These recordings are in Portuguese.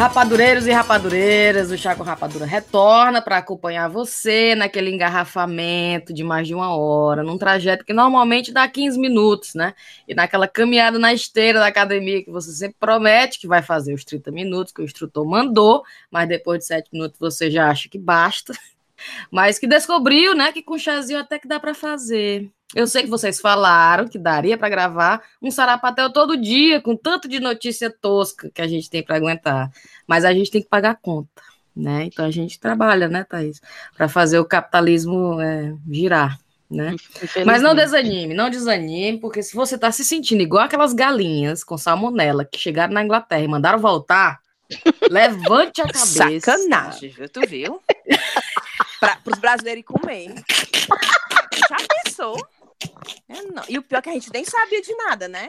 Rapadureiros e rapadureiras, o Chá com Rapadura retorna para acompanhar você naquele engarrafamento de mais de uma hora, num trajeto que normalmente dá 15 minutos, né? E naquela caminhada na esteira da academia que você sempre promete que vai fazer os 30 minutos que o instrutor mandou, mas depois de 7 minutos você já acha que basta. Mas que descobriu, né, que com chazinho até que dá para fazer. Eu sei que vocês falaram que daria para gravar um sarapatel todo dia, com tanto de notícia tosca que a gente tem para aguentar. Mas a gente tem que pagar conta, né? Então a gente trabalha, né, Thaís? Para fazer o capitalismo é, girar. Né? Mas não desanime, não desanime, porque se você está se sentindo igual aquelas galinhas com salmonela que chegaram na Inglaterra e mandaram voltar, levante a cabeça. Sacanagem, viu? Tu viu? Para os brasileiros comer. Já pensou? Não. E o pior é que a gente nem sabia de nada, né?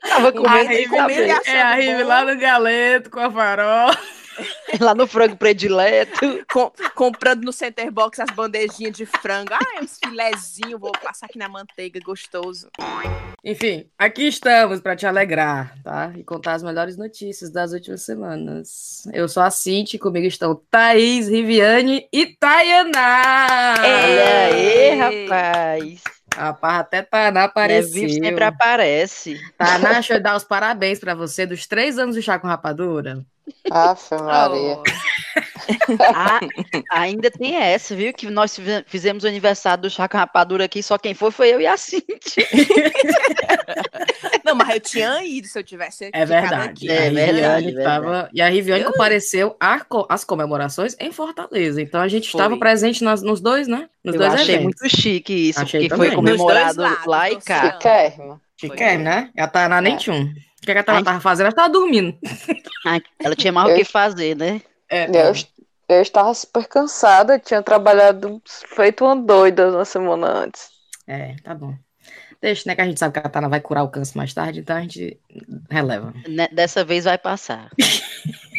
Tava comendo, a Rive, é a Rive lá no galeto com a farofa. Lá no frango predileto. Com, comprando no Center Box as bandejinhas de frango. Ah, uns filezinhos, vou passar aqui na manteiga, gostoso. Enfim, aqui estamos para te alegrar, tá? E contar as melhores notícias das últimas semanas. Eu sou a Cinti, comigo estão Thaís, Riviane e Tayaná. Olha aí, rapaz. A Parra até Taná apareceu. É, sempre aparece. Taná, deixa eu dar os parabéns para você dos três anos do Chá com Rapadura. Aff, Maria. Oh. ah, ainda tem essa, viu? Que nós fizemos o aniversário do Chá com Rapadura aqui, só quem foi foi eu e a Cintia. Não, mas eu tinha ido se eu tivesse É verdade. Aqui. É, verdade, verdade. Tava... E a Riviane compareceu às comemorações em Fortaleza. Então a gente estava presente nas, nos dois, né? Nos eu dois achei eventos. muito chique isso, achei porque também. foi comemorado lá e cá. Chiquérrimo. Chiquérrimo, né? A Taná nem tinha um. O que, é que ela estava fazendo? Ela estava dormindo. Ai, ela tinha mais o que fazer, né? É, tá. eu, eu estava super cansada, tinha trabalhado feito uma doida uma semana antes. É, tá bom. Deixa, né? Que a gente sabe que a Tana vai curar o câncer mais tarde, então a gente releva. Né, dessa vez vai passar.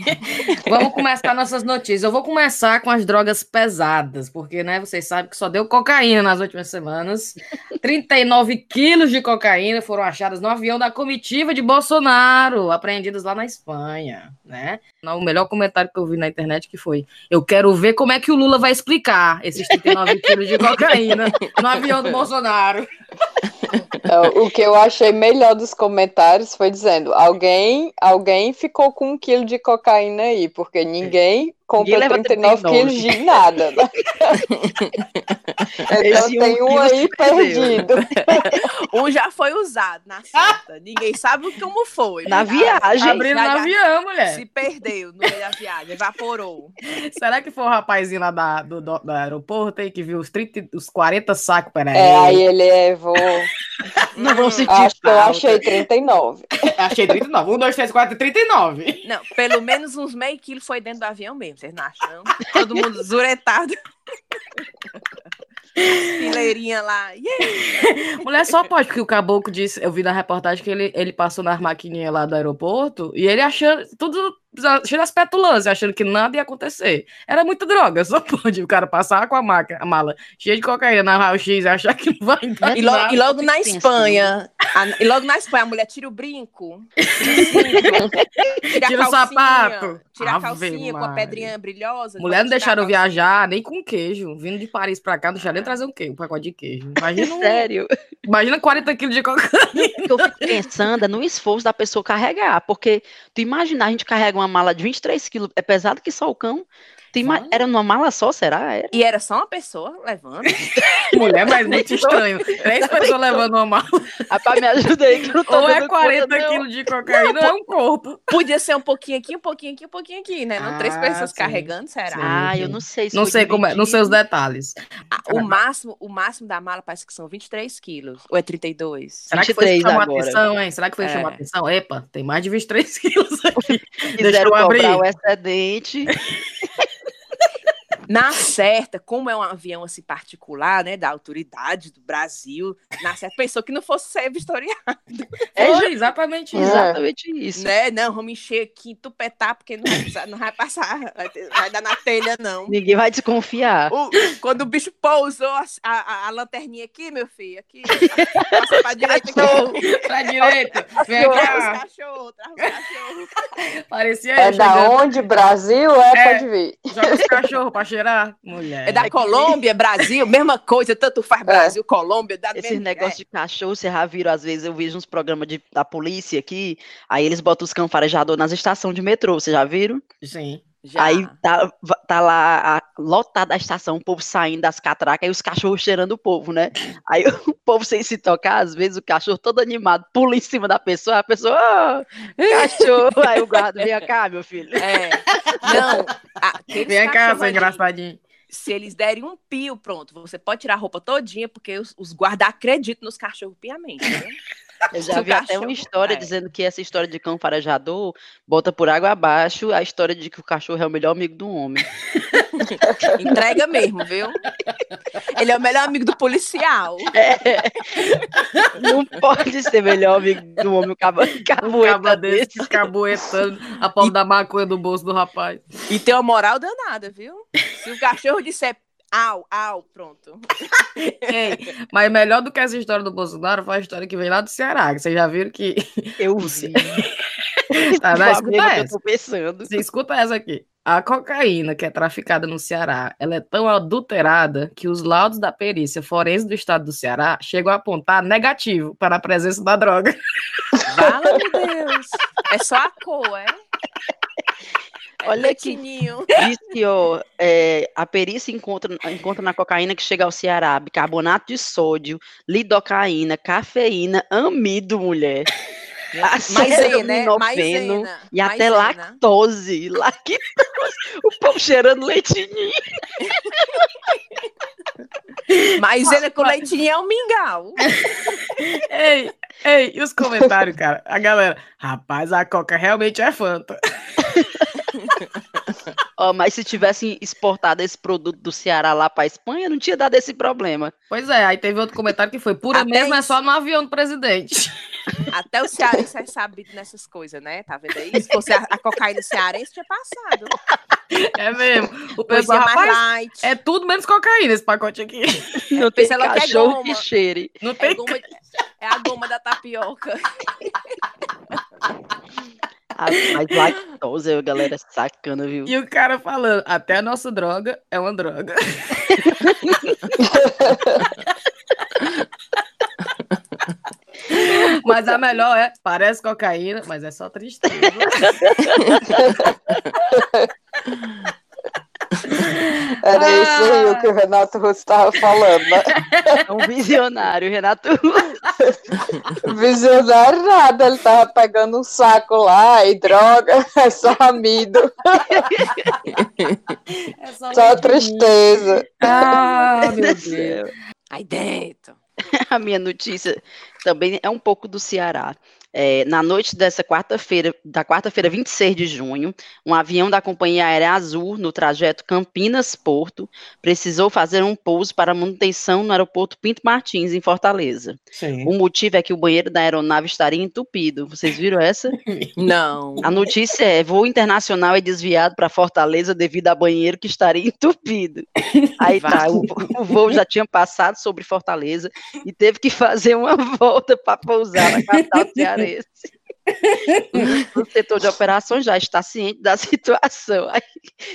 Vamos começar nossas notícias. Eu vou começar com as drogas pesadas, porque, né, vocês sabem que só deu cocaína nas últimas semanas. 39 quilos de cocaína foram achados no avião da comitiva de Bolsonaro, apreendidos lá na Espanha, né? O melhor comentário que eu vi na internet que foi: Eu quero ver como é que o Lula vai explicar esses 39 quilos de cocaína no avião do Bolsonaro. É, o que eu achei melhor dos comentários foi dizendo: alguém, alguém ficou com um quilo de cocaína aí, porque ninguém compra 39 quilos de nada. Né? então tem um aí perdido. um já foi usado na seta. Ninguém sabe como foi. Na viagem. Abrindo no avião, mulher. Se perdeu no meio da viagem, evaporou. Será que foi o rapazinho lá da, do, do, do aeroporto aí que viu os, 30, os 40 sacos? Peraí. É, aí ele levou. Não vou sentir Acho que eu achei 39. Achei 39. 1, 2, 3, 4, 39. Não, pelo menos uns meio quilo foi dentro do avião mesmo, vocês não acham? Todo mundo zuretado. Fileirinha lá. Yeah! Mulher só pode, porque o caboclo disse, eu vi na reportagem que ele, ele passou nas maquininhas lá do aeroporto e ele achando tudo cheio das petulâncias, achando que nada ia acontecer. Era muita droga, só pode o cara passar com a, maca, a mala cheia de cocaína na raio-x e achar que não vai dar e, lo, e logo na Espanha, a, e logo na Espanha a mulher tira o brinco, tira, tira o sapato, tira a calcinha com a pedrinha brilhosa. Mulher não deixaram viajar nem com queijo, vindo de Paris pra cá, não deixaram nem trazer um queijo, um pacote de queijo. Imagina, Sério? Imagina 40 quilos de cocaína. Eu fico pensando é no esforço da pessoa carregar, porque tu imagina, a gente carrega uma uma mala de 23 quilos, é pesado que só o cão. Tem uma, era numa mala só, será? Era? E era só uma pessoa levando? Mulher, mas muito estranho. Três pessoas levando uma mala. Rapaz, me ajuda aí que não tô Ou é 40 quilos de cocaína ou é um corpo. Podia ser um pouquinho aqui, um pouquinho aqui, um pouquinho aqui, né? Não ah, três pessoas sim. carregando, será? Ah, eu não sei. Se não sei como é, não sei os detalhes. Ah, o, máximo, o máximo da mala parece que são 23 quilos. Ou é 32? Será 23 que foi chamar atenção, hein? Será que foi é. chamar atenção? Epa, tem mais de 23 quilos aqui. Deixa eu abrir. o excedente. Na certa, como é um avião assim particular, né, da autoridade do Brasil, na certa pensou que não fosse ser vistoriado. É exatamente isso. Exatamente isso. Né? Não, vamos encher aqui, tupetar, porque não vai, não vai passar, vai, vai, dar na telha, não. Ninguém vai desconfiar. O, quando o bicho pousou a, a, a, lanterninha aqui, meu filho, aqui, passa pra direita. Pra direita. Vem cá. cachorro, traz os cachorros. Parecia É da onde? Brasil? É, É. pode vir. Joga os cachorros pra cheirar. Mulher. É da Colômbia, Brasil, mesma coisa, tanto É. faz Brasil, Colômbia, da Esses negócios de cachorro, vocês já viram, às vezes eu vejo uns programas de, da polícia aqui, aí eles botam os cão farejador nas estações de metrô, vocês já viram? Sim. Já. Aí tá, tá lá a, lotada a estação, o povo saindo das catracas e os cachorros cheirando o povo, né? Aí o povo sem se tocar, às vezes o cachorro todo animado pula em cima da pessoa, a pessoa, "Ah, cachorro! Aí o guarda, vem cá, meu filho. É. Não, aqueles Vem cá, seu engraçadinho. Se eles derem um pio, pronto, você pode tirar a roupa todinha, porque os, os guardas acreditam nos cachorros piamente, né? Eu já vi até uma história é. dizendo que essa história de cão farejador bota por água abaixo a história de que o cachorro é o melhor amigo do homem. Entrega mesmo, viu? Ele é o melhor amigo do policial. Não pode ser melhor amigo do homem o cabo, cabueta caba desse. cabuetando a pau da maconha do bolso do rapaz. E tem uma moral danada, viu? Se o cachorro disser au, au, pronto. Ei, mas melhor do que essa história do Bolsonaro foi a história que vem lá do Ceará. que Vocês já viram que. Eu vi. Tá, não, escuta mesma que eu essa. tô pensando. Você escuta essa aqui. A cocaína que é traficada no Ceará, ela é tão adulterada que os laudos da perícia forense do estado do Ceará chegam a apontar negativo para a presença da droga. Fala, meu Deus. É só a cor, é? Olha que ó, é, a perícia encontra, encontra na cocaína que chega ao Ceará bicarbonato de sódio, lidocaína, cafeína, amido, mulher. Maisena, né? Maisena. E até Maisena. lactose. Lactose. O povo cheirando leitinho. Maisena com leitinho é um mingau. Ei, ei, e os comentários, cara? A galera, rapaz, a coca realmente é Fanta. Ó, mas se tivessem exportado esse produto do Ceará lá para Espanha, não tinha dado esse problema. Pois é, aí teve outro comentário que foi pura Até mesmo, é isso. só no avião do presidente. Até o cearense é sabido nessas coisas, né? Tá vendo aí? Se fosse a, a cocaína cearense, tinha passado. É mesmo. O pessoal, mais rapaz, light. é tudo menos cocaína esse pacote aqui. Não tem que é cachorro que goma. cheire. Não É, tem. goma- é a goma da tapioca. Mas lactose, a galera sacana, viu? E o cara falando, até a nossa droga é uma droga. mas a melhor é, parece cocaína, mas é só tristeza. Era Ah. isso aí o que o Renato Russo estava falando, né? É um visionário, Renato. Visionário nada, ele tava pegando um saco lá e droga, é só amido, É só, só tristeza. Ah, meu Deus. Aí dentro. A minha notícia também é um pouco do Ceará. É, na noite dessa quarta-feira, da quarta-feira, 26 de junho, um avião da Companhia Aérea Azul, no trajeto Campinas-Porto, precisou fazer um pouso para manutenção no aeroporto Pinto Martins, em Fortaleza. Sim. O motivo é que o banheiro da aeronave estaria entupido. Vocês viram essa? Não. A notícia é: voo internacional é desviado para Fortaleza devido a banheiro que estaria entupido. Aí tá, o, o voo já tinha passado sobre Fortaleza e teve que fazer uma volta para pousar na capital cearense. O setor de operações já está ciente da situação. Aí,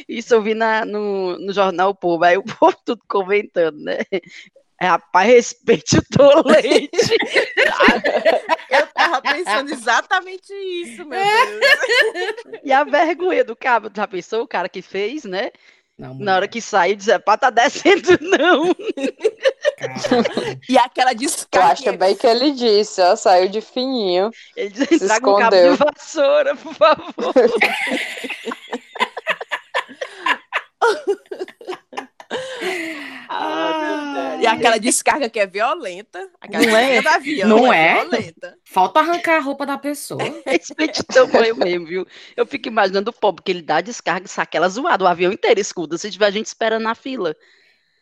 isso eu vi na- no, no jornal o Povo, aí o povo tudo comentando, né? Rapaz, respeite o tolete. Eu tava pensando exatamente isso, meu Deus. E a vergonha do cabo, já pensou? O cara que fez, né? Não, Na hora que saiu, dizer, pá, tá descendo, não. E aquela Eu descarga. acho bem que ele disse, ó, saiu de fininho. Ele diz, Se traga um cabo escondeu. de vassoura, por favor. E aquela descarga que é violenta. Aquela Não é? descarga do avião Não é, é? violenta. Falta arrancar a roupa da pessoa. Respeite o tamanho mesmo, viu? Eu fico imaginando o pobre, que ele dá descarga e saca ela zoada, o avião inteiro escuta, se tiver gente esperando na fila.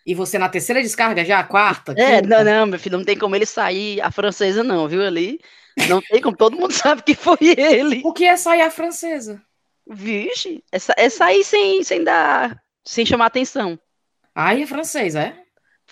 E você na terceira descarga já? A quarta? É, quinta? não, não, meu filho, não tem como ele sair a francesa não, viu, ali. Não tem como, todo mundo sabe que foi ele. O que é sair a francesa? Vixe, é, é sair sem, sem dar, sem chamar atenção. Ai, é francês, é?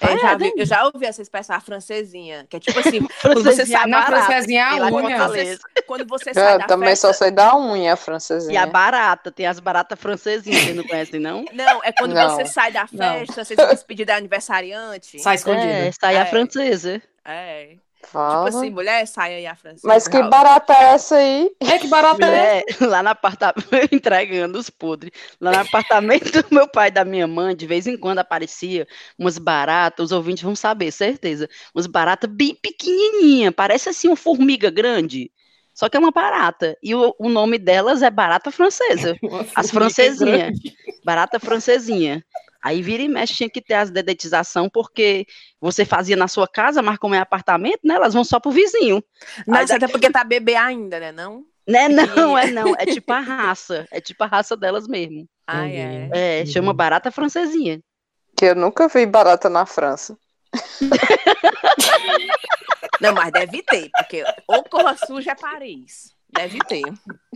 Eu já, vi, eu já ouvi essa expressão, a francesinha, que é tipo assim, quando você sai na francesinha a unha. Quando você, quando você sai Eu da também festa, só sei da unha E a francesinha. barata, tem as baratas francesinhas, vocês não conhecem, não? Não, é quando Não. você sai da Não. festa, você se despedir da aniversariante. Sai escondido. É, sai a É. francesa. É. Fala. Tipo assim, mulher, sai aí a francesa. Mas que barata é essa aí? É que barato é. Mulher, lá no apartamento, entregando os podres. Lá no apartamento do meu pai e da minha mãe, de vez em quando aparecia umas baratas, os ouvintes vão saber, certeza. Umas baratas bem pequenininha, parece assim uma formiga grande. Só que é uma barata. E o, o nome delas é barata francesa. As francesinhas. Barata francesinha. Aí vira e mexe, tinha que ter as dedetização, porque você fazia na sua casa, mas como é apartamento, né? Elas vão só pro vizinho. Mas Aí até porque tá bebê ainda, né? Não? Né? Não, é não. É tipo a raça. É tipo a raça delas mesmo. Ah, é. É, Uhum. chama barata francesinha. Que eu nunca vi barata na França. Não, mas deve ter, porque ou Corra Suja é Paris. Deve ter.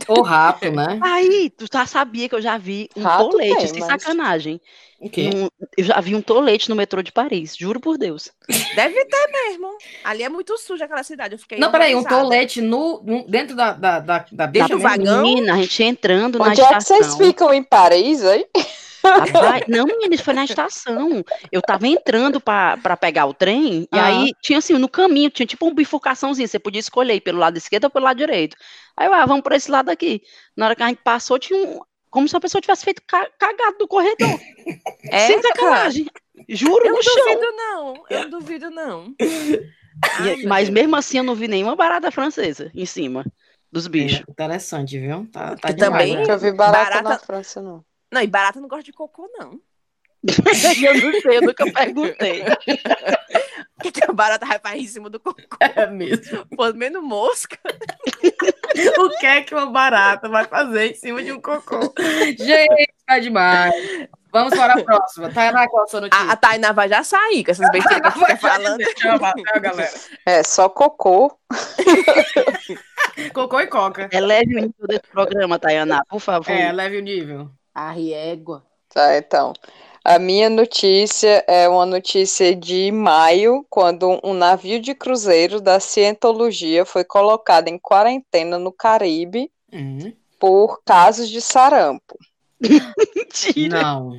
O rato, né? Aí, tu já sabia que eu já vi um Rato tolete, tem, sem mas- sacanagem. O quê? Num- eu já vi um tolete no metrô de Paris, juro por Deus. Deve ter mesmo. Ali é muito suja aquela cidade. Eu fiquei Não, peraí, um tolete no, no- dentro da, da, da, da Deixa bicha o mesmo? vagão. Menina, a gente entrando na Onde é que estação. vocês ficam em Paris aí? Rapaz, não, menina, isso foi na estação. Eu tava entrando pra pra pegar o trem, e Ah. aí tinha assim, no caminho, tinha tipo uma bifurcaçãozinha, você podia escolher ir pelo lado esquerdo ou pelo lado direito. Aí eu, ah, vamos por esse lado aqui. Na hora que a gente passou, tinha um. Como se a pessoa tivesse feito ca- cagado no corredor. É, sem sacanagem. Juro, Eu no não chão. duvido, não. Eu não duvido, não. E- mas mesmo assim eu não vi nenhuma barata francesa em cima dos bichos. É, interessante, viu? Tá, tá Eu demais, também- né? Nunca vi barata, Barata- na França, não. Não, e barata não gosta de cocô, não. eu não sei, eu nunca perguntei. Porque a barata vai pra em cima do cocô. É mesmo. Pô, menos mosca. O que é que uma barata vai fazer em cima de um cocô? Gente, tá demais. Vamos para a próxima. Tainá, qual a sua notícia? A, a Tainá vai já sair com essas besteiras que fica falando. Tchau, tchau, galera. É, só cocô. Cocô e coca. Eleve o nível desse programa, Tayana, por favor. É, leve o nível. A riégua. Tá, então. A minha notícia é uma notícia de maio, quando um navio de cruzeiro da Cientologia foi colocado em quarentena no Caribe Uhum. por casos de sarampo. Mentira. Não.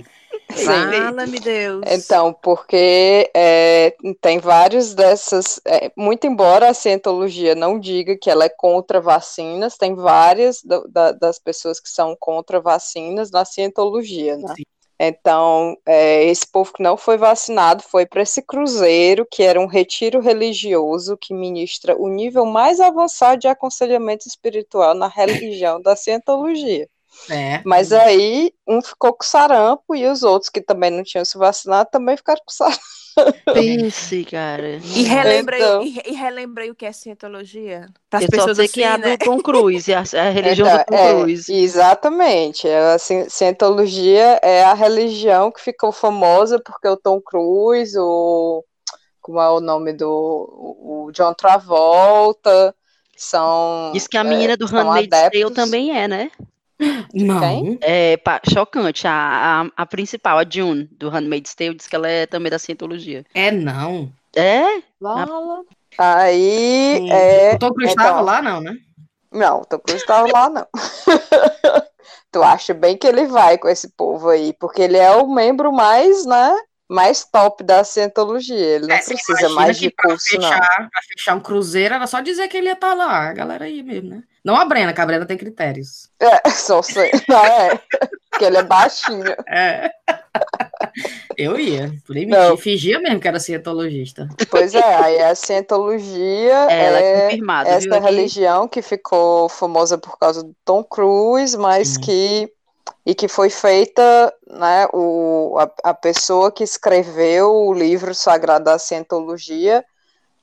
Fala-me, Deus. Então, porque é, tem vários dessas. é, muito embora a cientologia não diga que ela é contra vacinas, tem várias do- da- das pessoas que são contra vacinas na cientologia, né? Sim. Então, é, esse povo que não foi vacinado foi para esse cruzeiro, que era um retiro religioso que ministra o nível mais avançado de aconselhamento espiritual na religião da cientologia. É. Mas aí, um ficou com sarampo e os outros que também não tinham se vacinado também ficaram com sarampo. Pense, cara. E relembrei, Então. e, e relembrei o que é cientologia. Para as Eu só pessoas sei assim, que é a né? do Tom Cruise, a, a religião Então, do Tom é, Cruise. exatamente. A ci- cientologia é a religião que ficou famosa porque o Tom Cruise, o como é o nome do o John Travolta, são Diz que a é, menina do são Handmaid's Tale também é, né? Não. Quem? É pá, chocante. A, a, a principal, a June, do Handmaid's Tale, diz que ela é também da Cientologia. É não. É? Fala. Aí Sim. é o Tom Cruise então. estava lá, não, né? Não, o Tom Cruise estava lá, não. tu acha bem que ele vai com esse povo aí, porque ele é o membro mais, né, mais top da cientologia. Ele não É, precisa mais de curso, não. fechar, Pra fechar um cruzeiro, era só dizer que ele ia estar lá. A galera aí mesmo, né? Não a Brena, que a Brena tem critérios. É, só sei. Não é. Porque ele é baixinho. É. Eu ia. Por aí Não. mentir. Fingia mesmo que era cientologista. Pois é, aí a cientologia Ela é é confirmada, essa viu? aqui? religião que ficou famosa por causa do Tom Cruise, mas Sim. que e que foi feita, né, o, a, a pessoa que escreveu o livro Sagrado da Cientologia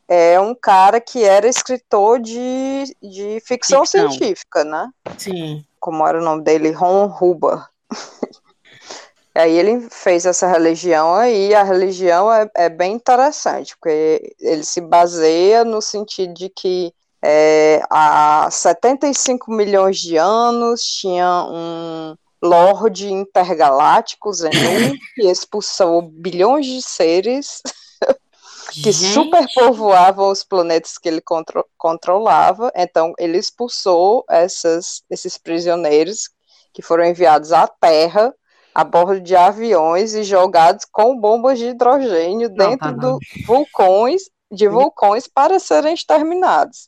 é um cara que era escritor de, de ficção, Ficção. científica, né? Sim. Como era o nome dele? Ron Huber. Aí ele fez essa religião aí, a religião é, é bem interessante, porque ele se baseia no sentido de que é, há 75 milhões de anos tinha um Lorde intergaláctico, Zenu, que expulsou bilhões de seres que Gente. superpovoavam os planetas que ele contro controlava. Então, ele expulsou essas, esses prisioneiros que foram enviados à Terra a bordo de aviões e jogados com bombas de hidrogênio não, dentro tá de vulcões, de vulcões para serem exterminados.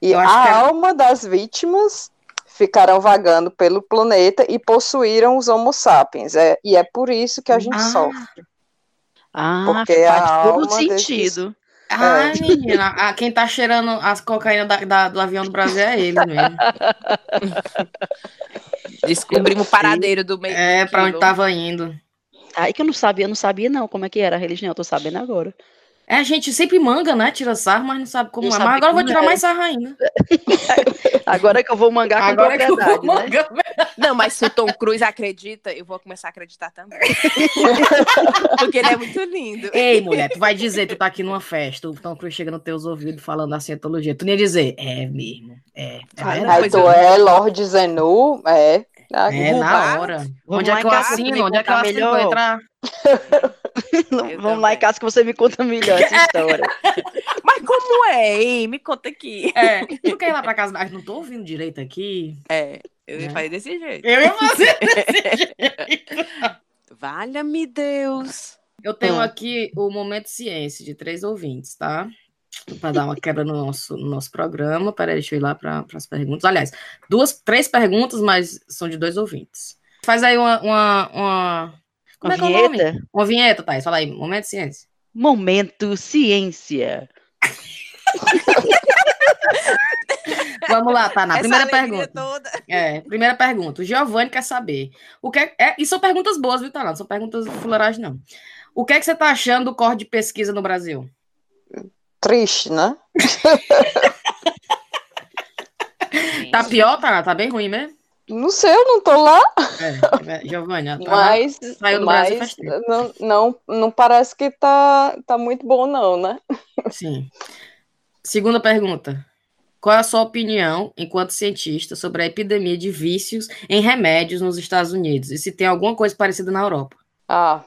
E a alma das vítimas ficaram vagando pelo planeta e possuíram os Homo sapiens. É, e é por isso que a gente ah. sofre. Ah, Porque faz todo sentido. Desses... Ah, é. menina, a, quem tá cheirando as cocaínas da, da, do avião do Brasil é ele mesmo. Descobrimos o paradeiro do meio. É, para onde tava indo. Aí que eu não sabia, eu não sabia não como é que era a religião, eu tô sabendo agora. É, a gente sempre manga, né? Tira sarro, mas não sabe como não é. Mas agora eu vou tirar é. mais sarro ainda. agora é que eu vou mangar com agora propriedade, né? Mangar... Não, mas se o Tom Cruise acredita, eu vou começar a acreditar também. Porque ele é muito lindo. Ei, mulher, tu vai dizer, tu tá aqui numa festa, o Tom Cruise chega nos teus ouvidos falando a cientologia. Tu nem ia dizer, é mesmo, é. é Aí tu é Lord Zenu, é. É, na hora. Onde é que eu assino? Onde é que eu assino pra entrar? Vamos lá em casa que você me conta melhor essa história. Mas como é, hein? Me conta aqui. É, tu quer ir lá pra casa? Mas não tô ouvindo direito aqui. É, eu ia é. fazer desse jeito. Eu ia fazer desse jeito. Valha-me Deus. Eu tenho hum. aqui o Momento Ciência de três ouvintes, tá? Para dar uma quebra no nosso, no nosso programa. Peraí, deixa eu ir lá para as perguntas. Aliás, duas, três perguntas, mas são de dois ouvintes. Faz aí uma, uma, uma como uma é vinheta? É Uma vinheta, Thais. Fala aí. Momento Ciência. Momento Ciência. Vamos lá, tá na primeira pergunta. Toda. É, primeira pergunta. O Giovanni quer saber. O que é, é, e são perguntas boas, viu, Tá? Não são perguntas fuleiragem, não. O que é que você tá achando do corte de pesquisa no Brasil? Triste, né? tá pior, tá? Tá bem ruim mesmo? Não sei, eu não tô lá. É, é Giovanni, tá mas, saiu do mas Brasil. Não, não, não parece que tá, tá muito bom, não, né? Sim. Segunda pergunta. Qual é a sua opinião, enquanto cientista, sobre a epidemia de vícios em remédios nos Estados Unidos? E se tem alguma coisa parecida na Europa? Ah,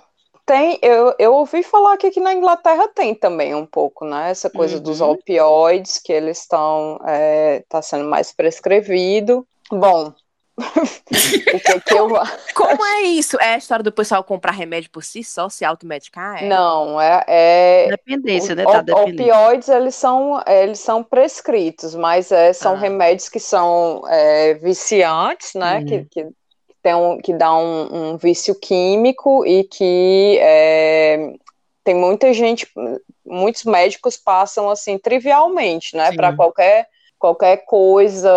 tem. Eu, eu ouvi falar que aqui na Inglaterra tem também um pouco, né? Essa coisa uhum. dos opioides, que eles estão. É, tá sendo mais prescrevido. Bom, que, que eu... Como é isso? É a história do pessoal comprar remédio por si só, se automedicar? É? Não, é, é... Dependência, né? Tá opioides, eles são, eles são prescritos, mas é, são ah. remédios que são é, viciantes, né? Uhum. Que, que, tem um, que dá um, um vício químico e que é, tem muita gente, muitos médicos passam assim trivialmente, né? Para qualquer qualquer coisa,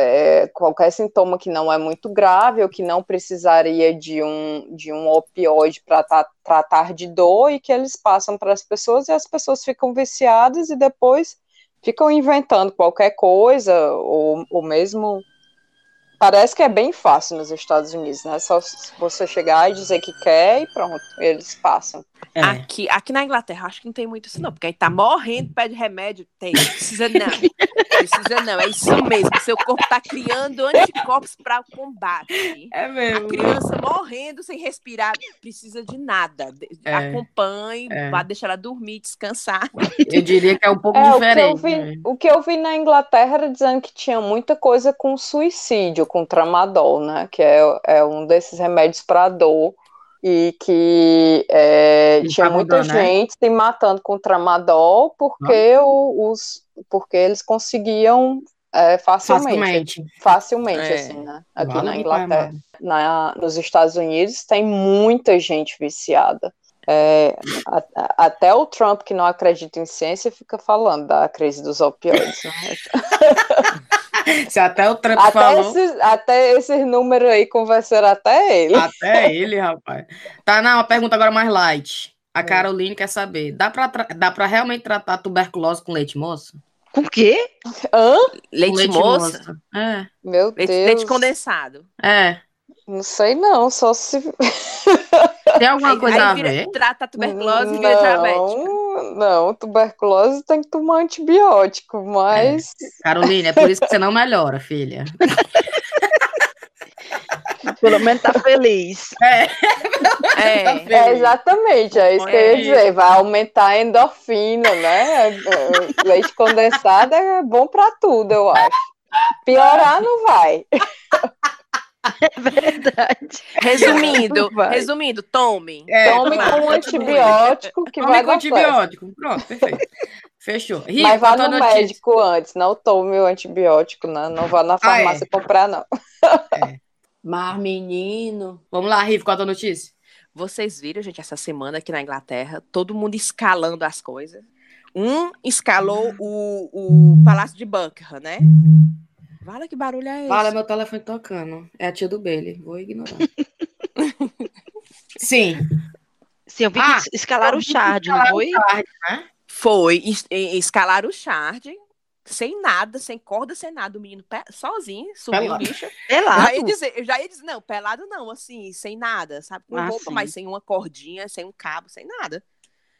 é, qualquer sintoma que não é muito grave ou que não precisaria de um, de um opioide para tra tratar de dor e que eles passam para as pessoas e as pessoas ficam viciadas e depois ficam inventando qualquer coisa ou, ou mesmo Parece que é bem fácil nos Estados Unidos, né? Só você chegar e dizer que quer e pronto, eles passam. É. Aqui, aqui na Inglaterra, acho que não tem muito isso, não, porque aí tá morrendo, pede remédio, tem. Precisa não. Precisa não, é isso mesmo. Seu corpo tá criando anticorpos para o combate. É mesmo. A criança morrendo sem respirar, precisa de nada. É. Acompanhe, é. vá deixar ela dormir, descansar. Eu diria que é um pouco é, diferente. O que, vi, né? o que eu vi na Inglaterra era dizendo que tinha muita coisa com suicídio com tramadol, né? Que é, é um desses remédios para dor e que é, tinha muita né? gente se matando com tramadol porque ah. os porque eles conseguiam é, facilmente facilmente, facilmente é. assim, né? Aqui vale na Inglaterra, na, nos Estados Unidos tem muita gente viciada. É, a, a, até o Trump, que não acredita em ciência, fica falando da crise dos opioides. Né? Se até o Trump até falou. Esses, até esses números aí conversaram até ele. Até ele, rapaz. Tá, não, uma pergunta agora mais light. A hum. Caroline quer saber: dá pra, dá pra realmente tratar tuberculose com leite moço? Com quê? Hã? Leite, leite? É. Meu leite, Deus. Leite condensado. É. Não sei não, só se. Tem alguma aí, coisa aí a ver? Trata a tuberculose e vira diabética. Não, tuberculose tem que tomar antibiótico, mas. É. Carolina, é por isso que você não melhora, filha. Pelo menos tá feliz. É. É, tá é exatamente, é isso que eu ia dizer. Vai aumentar a endorfina, né? Leite condensado é bom para tudo, eu acho. Piorar não vai. É verdade. Resumindo, resumindo, tome. É, tome com um antibiótico que tome vai com antibiótico. Pronto, perfeito. Fechou. Rico, Mas vá no notícia. médico antes, não tome o antibiótico, não, não vá na farmácia ah, é. comprar, não. É. Mar menino. Vamos lá, Rivo, qual a tua notícia? Vocês viram, gente, essa semana aqui na Inglaterra, todo mundo escalando as coisas. Um escalou o, o Palácio de Buckingham, né? Vale que barulho é esse? Fala, meu telefone tocando. É a tia do Bailey. Vou ignorar. Sim. Sim, eu vi ah, que escalaram o Shard, não foi? Shard, né? Foi. Escalaram o Shard sem nada, sem corda, sem nada, o menino sozinho, subiu o bicho. Pelado. Já ia dizer, eu já ia dizer, não, pelado não, assim, sem nada, sabe? Com ah, roupa, sim. mas sem uma cordinha, sem um cabo, sem nada.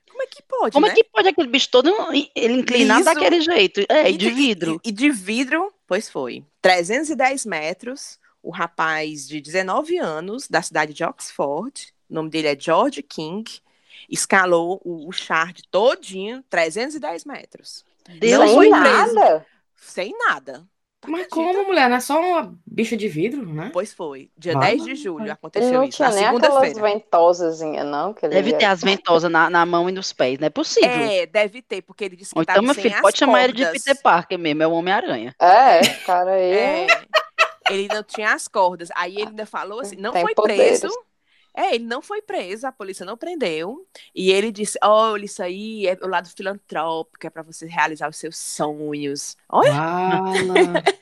Como é que pode? Como é né? é que pode aquele bicho todo ele inclinado Liso, daquele jeito? É, e de vidro. E, e de vidro, pois foi. 310 metros, o rapaz de 19 anos, da cidade de Oxford, o nome dele é George King, escalou o, o shard todinho, 310 metros. Deus não foi nada? Sem nada. Tá Mas como, mulher? Não é só uma bicha de vidro, né? Pois foi. Dia ah, 10 de julho aconteceu não isso. Não tinha nem aquelas ventosas, não? Que deve ter as ventosas na, na mão e nos pés, não é possível. É, deve ter, porque ele disse que então, meu filho, pode chamar ele de Peter Parker mesmo, é o Homem-Aranha. É, cara aí... É, ele não tinha as cordas. Aí ele ainda falou assim, não Tem foi poderes. preso, é, ele não foi preso, a polícia não prendeu. E ele disse: olha, isso aí é o lado filantrópico, é para você realizar os seus sonhos. Olha!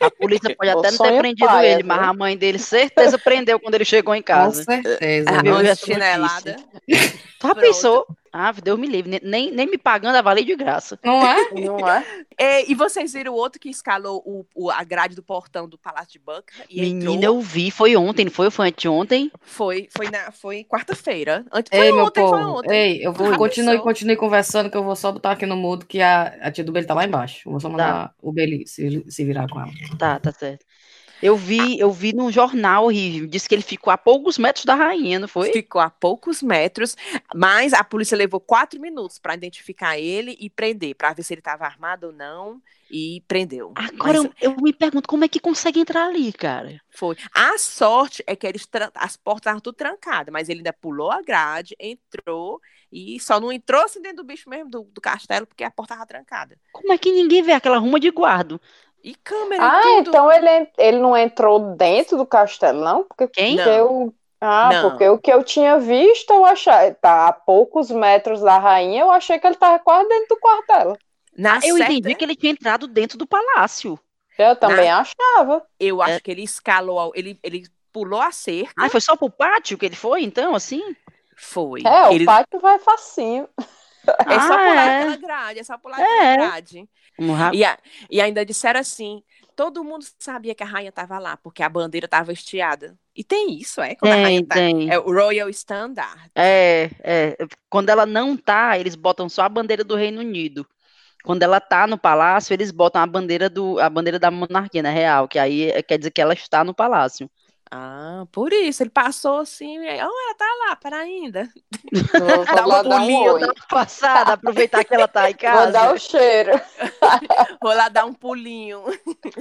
a polícia pode até não ter prendido pai, ele, mas a mãe dele certeza prendeu quando ele chegou em casa. Com certeza. A mãe chinelada. Já pensou? Ah, Deus me livre. Nem, nem me pagando a valer de graça. Não é? Não é? é? E vocês viram o outro que escalou o, o, a grade do portão do Palácio de Buckingham? Menina, entrou... eu vi. Foi ontem, não foi? Foi anteontem? Foi, foi, na, foi quarta-feira. Ei, foi ontem, povo. foi ontem. Ei, eu vou continue, continue conversando que eu vou só botar aqui no mudo que a, a tia do Beli tá lá embaixo. Eu vou só mandar tá. o Beli se, se virar com ela. Tá, tá certo. Eu vi, eu vi num jornal, disse que ele ficou a poucos metros da rainha, não foi? Ficou a poucos metros, mas a polícia levou quatro minutos para identificar ele e prender, para ver se ele estava armado ou não, e prendeu. Agora mas... eu, eu, me pergunto como é que consegue entrar ali, cara. Foi. A sorte é que eles as portas estavam tudo trancadas, mas ele ainda pulou a grade, entrou e só não entrou assim dentro do bicho mesmo, do, do castelo, porque a porta estava trancada. Como é que ninguém vê aquela ruma de guardo? E câmera Ah, tudo. então ele, ele não entrou dentro do castelo, não? Porque Quem? Eu, ah, não. porque o que eu tinha visto, eu achei, tá a poucos metros da rainha, eu achei que ele tava quase dentro do quartel. Na eu certa... entendi que ele tinha entrado dentro do palácio. Eu também Na... achava. Eu acho é. que ele escalou, ele, ele pulou a cerca. Ah, foi só pro pátio que ele foi, então, assim? Foi. É, ele... o pátio vai facinho. É só ah, pular é. aquela grade, é só pular é. aquela grade. E, a, e ainda disseram assim: todo mundo sabia que a rainha estava lá, porque a bandeira estava estiada. E tem isso, é? Quando tem, a rainha tá, tem. É o Royal Standard. É, é. Quando ela não tá, eles botam só a bandeira do Reino Unido. Quando ela tá no palácio, eles botam a bandeira do a bandeira da monarquia, né, real, que aí quer dizer que ela está no palácio. Ah, por isso, ele passou assim, oh, ela tá lá, para ainda. Vou, vou dar um pulinho, dar passada, aproveitar que ela tá em casa. Vou dar o cheiro. vou lá dar um pulinho.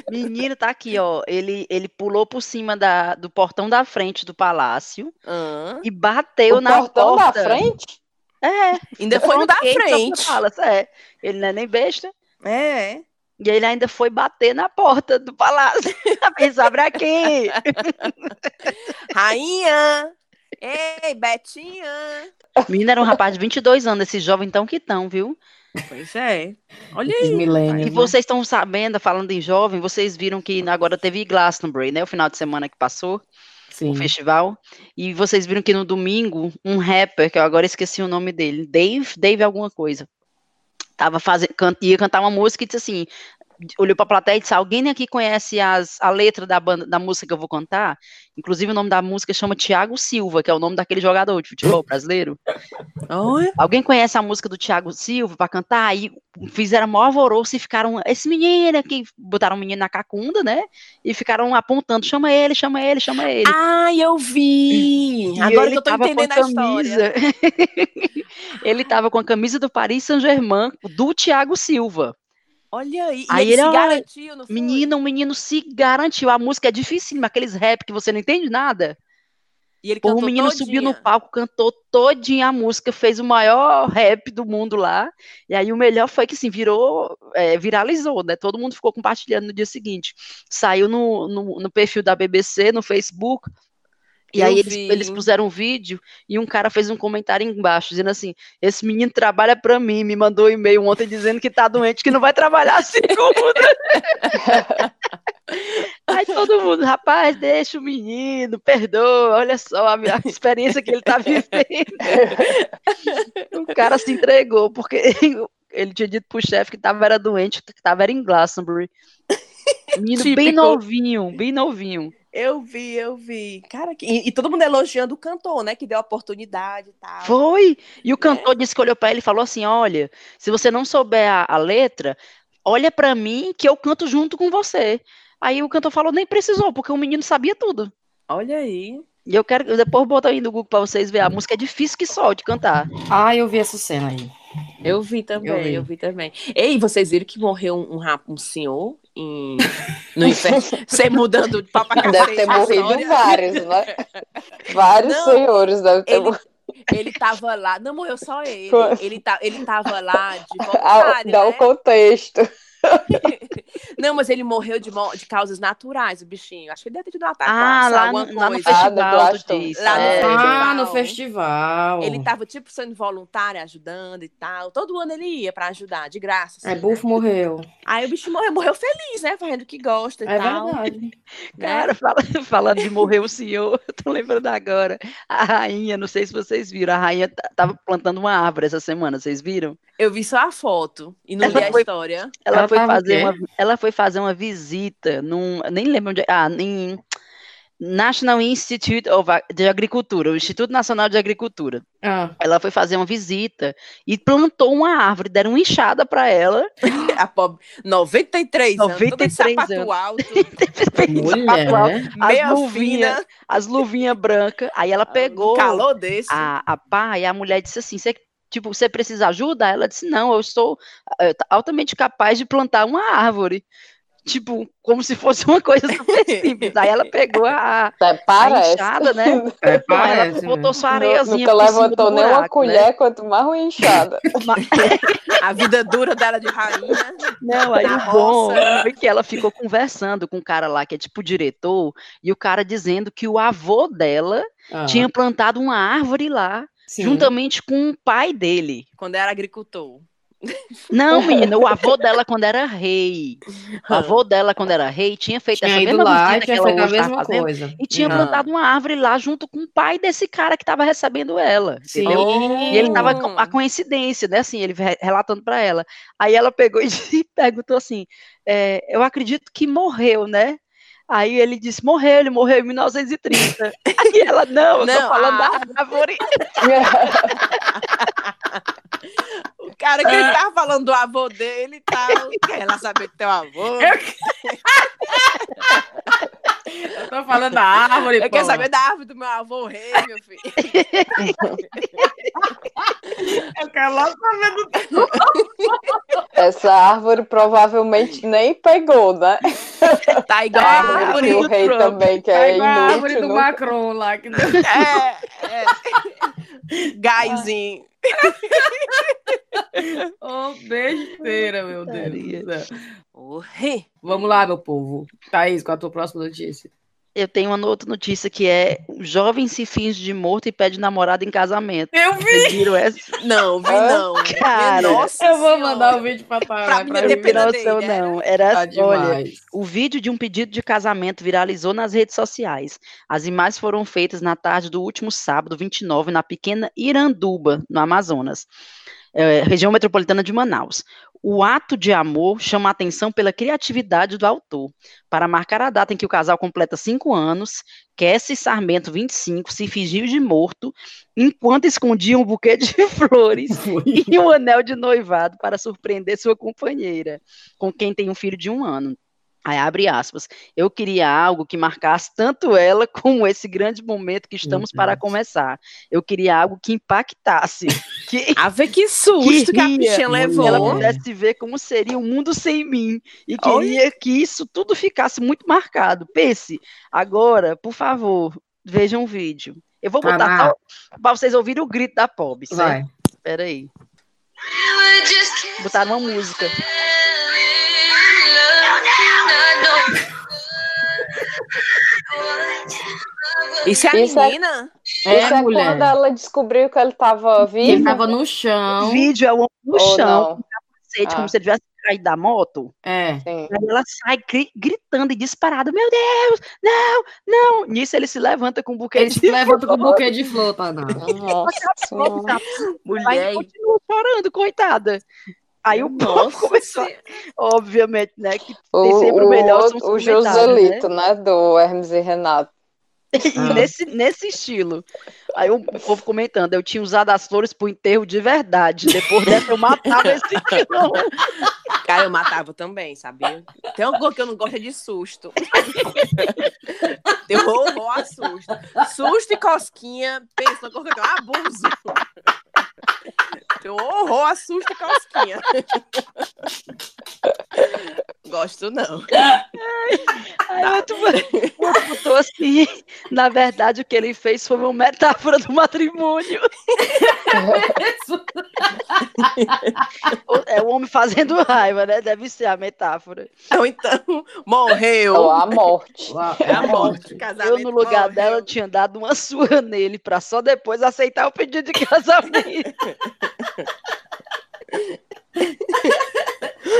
Menino tá aqui, ó, ele, ele pulou por cima da, do portão da frente do palácio ah. e bateu o na portão porta. da frente? É. Ainda foi no da frente. Fala, é. Ele não é nem besta. É. E ele ainda foi bater na porta do palácio. Fez, abre aqui. Rainha! Ei, Betinha! Menina era um rapaz de 22 anos, esse jovem tão que tão, viu? Pois é. Olha aí. E né? vocês estão sabendo, falando em jovem, vocês viram que agora teve Glastonbury, né? O final de semana que passou. Sim. O festival. E vocês viram que no domingo, um rapper, que eu agora esqueci o nome dele, Dave, Dave alguma coisa, tava fazendo, ia cantar uma música e disse assim: olhou para a plateia e disse: Alguém aqui conhece as, a letra da, banda, da música que eu vou cantar? Inclusive, o nome da música chama Tiago Silva, que é o nome daquele jogador de futebol brasileiro. Oi? Alguém conhece a música do Tiago Silva para cantar? Aí fizeram maior alvoroço e ficaram. Esse menino aqui, botaram o menino na cacunda, né? E ficaram apontando: chama ele, chama ele, chama ele. Ah, eu vi! E Agora que eu tô entendendo a, a história. ele tava com a camisa do Paris Saint-Germain, do Tiago Silva. Olha aí, aí ele, ele se garantiu, não foi? Menino, o menino se garantiu. A música é difícil, aqueles rap que você não entende nada. E ele Pô, o menino todinha. subiu no palco, cantou todinha a música, fez o maior rap do mundo lá. E aí o melhor foi que assim, virou, é, viralizou, né? Todo mundo ficou compartilhando no dia seguinte. Saiu no, no, no perfil da BBC, no Facebook, e eu aí eles, eles, puseram um vídeo e um cara fez um comentário embaixo, dizendo assim: esse menino trabalha para mim, me mandou um e-mail ontem dizendo que tá doente, que não vai trabalhar segunda. aí todo mundo, rapaz, deixa o menino, perdoa, olha só a, minha, experiência que ele tá vivendo. o cara se entregou, porque ele tinha dito pro chefe que tava era doente, que tava era em Glastonbury. Menino Típico. bem novinho, bem novinho. Eu vi, eu vi. Cara, que... e, e, todo mundo elogiando o cantor, né? Que deu a oportunidade e tal. Foi! E o cantor é. disse que olhou pra ele e falou assim: olha, se você não souber a, a letra, olha para mim que eu canto junto com você. Aí o cantor falou, nem precisou, porque o menino sabia tudo. Olha aí. E eu quero, depois botar aí no Google para vocês verem. A música é difícil que só de cantar. Ah, eu vi essa cena aí. Eu vi também, eu vi, eu vi também. Ei, vocês viram que morreu um, um, um senhor em, no inferno, você mudando de papo Deve ter morrido vários, né? Vários não, senhores deve ter morrido. Ele tava lá, não morreu só ele. Ele, tá, ele tava lá de voluntário. Dá né? o contexto. Não, mas ele morreu de, de causas naturais, o bichinho. Acho que ele deve ter tido um ataque. Ah, lá, no, lá no festival. Ah, disse, lá no é. festival. Ah, no festival. Ele tava, tipo, sendo voluntário, ajudando e tal. Todo ano ele ia pra ajudar, de graça. Assim, é, Bufo né? morreu. Aí o bichinho morreu, morreu feliz, né? Fazendo o que gosta e é tal. É verdade. Cara, fala, falando de morrer o senhor, eu tô lembrando agora. A rainha, não sei se vocês viram, a rainha tava plantando uma árvore essa semana, vocês viram? Eu vi só a foto e não ela li a foi, história. Ela, ela foi fazer uma, ela foi fazer uma visita num, nem lembro onde, ah, em National Institute of, de Agricultura, o Instituto Nacional de Agricultura. Ah. Ela foi fazer uma visita e plantou uma árvore, deram uma enxada para ela. A pobre, 93, 93 anos, anos. alto. sapato alto as luvinhas, as luvinhas brancas. Aí ela pegou um calor desse. A, a pá e a mulher disse assim: "Você tipo, você precisa ajuda? Ela disse, não, eu estou uh, altamente capaz de plantar uma árvore. Tipo, como se fosse uma coisa super simples. Aí ela pegou a, a enxada, né? É, parece, ela botou sua areiazinha Nunca levantou nem uma colher, né? quanto mais uma enxada. a vida dura dela de rainha. Não, aí o bom foi que ela ficou conversando com um cara lá, que é tipo diretor, e o cara dizendo que o avô dela ah. tinha plantado uma árvore lá Sim. juntamente com o pai dele. Quando era agricultor. Não, menina, o avô dela quando era rei. O avô dela quando era rei tinha feito tinha essa mesma lá, que ela hoje a fazendo, coisa. e tinha uhum. plantado uma árvore lá junto com o pai desse cara que estava recebendo ela, Sim. entendeu? E ele tava com a coincidência, né, assim, ele relatando para ela. Aí ela pegou e perguntou assim: é, eu acredito que morreu, né? Aí ele disse, morreu, ele morreu em 1930. Aí ela, não, eu não, tô falando a... da árvore. o cara que ele tava falando do avô dele e tal, quer ela saber do teu avô. Eu tô falando da árvore, Eu quero saber da árvore do meu avô rei, meu filho. Eu quero logo saber do Essa árvore provavelmente nem pegou, né? Tá igual a árvore. E o rei Trump. também, que tá é igual inútil. a árvore do Macron lá. Que... É, é. Gaizinho. oh, besteira, meu Deus. Vamos lá, meu povo. Thaís, qual a tua próxima notícia? Eu tenho uma outra notícia que é: jovem se finge de morto e pede namorada em casamento. Eu vi! Vocês viram essa? Não, vi não. Cara, Nossa eu vou mandar o um vídeo pra Tara. Pra, mim não não. Era, tá olha, o vídeo de um pedido de casamento viralizou nas redes sociais. As imagens foram feitas na tarde do último sábado, 29, na pequena Iranduba, no Amazonas. É, região metropolitana de Manaus. O ato de amor chama a atenção pela criatividade do autor. Para marcar a data em que o casal completa cinco anos, Cassie Sarmento, 25, se fingiu de morto enquanto escondia um buquê de flores e um anel de noivado para surpreender sua companheira, com quem tem um filho de um ano. Aí abre aspas. Eu queria algo que marcasse tanto ela como esse grande momento que estamos uhum. para começar. Eu queria algo que impactasse. Que, Ave que susto que, que a bichinha levou. Que ela pudesse ver como seria o um mundo sem mim. E queria Oi? que isso tudo ficasse muito marcado. Pense, agora, por favor, vejam o vídeo. Eu vou botar para vocês ouvirem o grito da Pob. Vai. Espera aí. Botar uma música. Isso é a isso é menina? É, isso é, mulher. quando ela descobriu que ele estava vivo. Ele estava no chão. O vídeo é o homem no Ou chão, com capacete, ah. como se ele tivesse caído da moto. É. Aí ela sai gritando e disparada: Meu Deus, não, não. Nisso ele se levanta com um buquê ele de se levanta com um buquê de flor, tá? Não. Nossa, Mulher. Aí continua chorando, coitada. Aí o povo começou, obviamente, né? Que o, tem sempre o, melhor o, o Joselito, né? né? Do Hermes e Renato. Ah. nesse, nesse estilo. Aí o povo comentando, eu tinha usado as flores pro enterro de verdade. Depois dessa eu matava esse não. Cara, eu matava também, sabia? Tem uma coisa que eu não gosto é de susto. Tem horror a susto. Susto e cosquinha, pensa, uma coisa que eu abuso. Tem horror a susto e cosquinha. Gosto não. Aí outro, outro botou assim, na verdade o que ele fez foi uma metáfora do matrimônio. é o homem fazendo raiva, né? Deve ser a metáfora. Ou então, morreu. Ou a morte. É a morte. Eu, no lugar morreu. dela, tinha dado uma surra nele para só depois aceitar o pedido de casamento.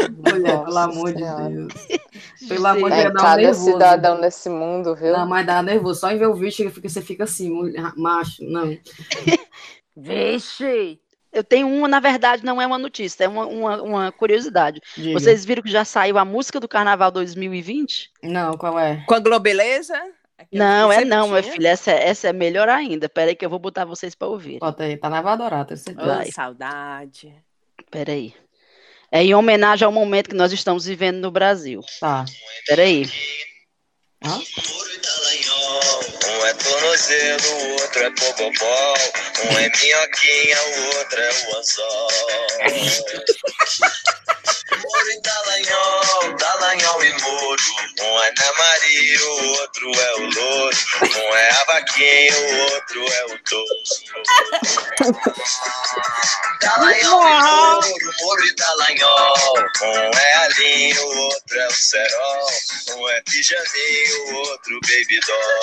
Mulher, pelo amor de Deus. Pelo amor de Deus, é, cada nervoso. cidadão nesse mundo, viu? Não, mas dá nervoso. Só em ver o bicho você fica assim, mulher, macho, não. Vixe! Eu tenho uma, na verdade, não é uma notícia, é uma, uma, uma curiosidade. Diga. Vocês viram que já saiu a música do Carnaval 2020? Não, qual é? Com a Globeleza? Não, é não, minha filha. Essa, é, essa é melhor ainda. Peraí que eu vou botar vocês para ouvir. Bota aí, tá na Vadorata. Oh, saudade. Peraí. É em homenagem ao momento que nós estamos vivendo no Brasil. Tá. Peraí. Hã? Um é tornozelo, o outro é bobobó. Um é minhoquinha, o outro é o anzol. Moro e Dallagnol, Dallagnol e Moro. Um é Ana Maria, o outro é o Louro. Um é a vaquinha, o outro é o touro. Dallagnol e Moro, Moro e Dallagnol. Um é a linha, o outro é o cerol. Um é pijaminho, o outro baby doll.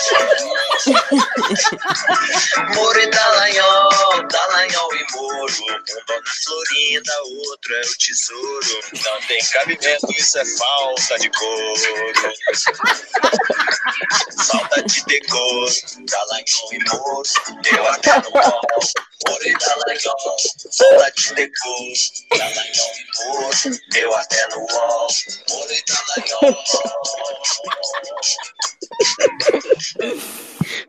Moro e Dallagnol, Dallagnol e Moro. Um dona Florinda, outro é o tesouro. Não tem cabimento, isso é falta de couro. falta de decoro, Dallagnol e Moro. Eu até no mall, Moro e Dallagnol. Falta de decoro, Dallagnol e Moro. Eu até no wall, Moro e Dallagnol.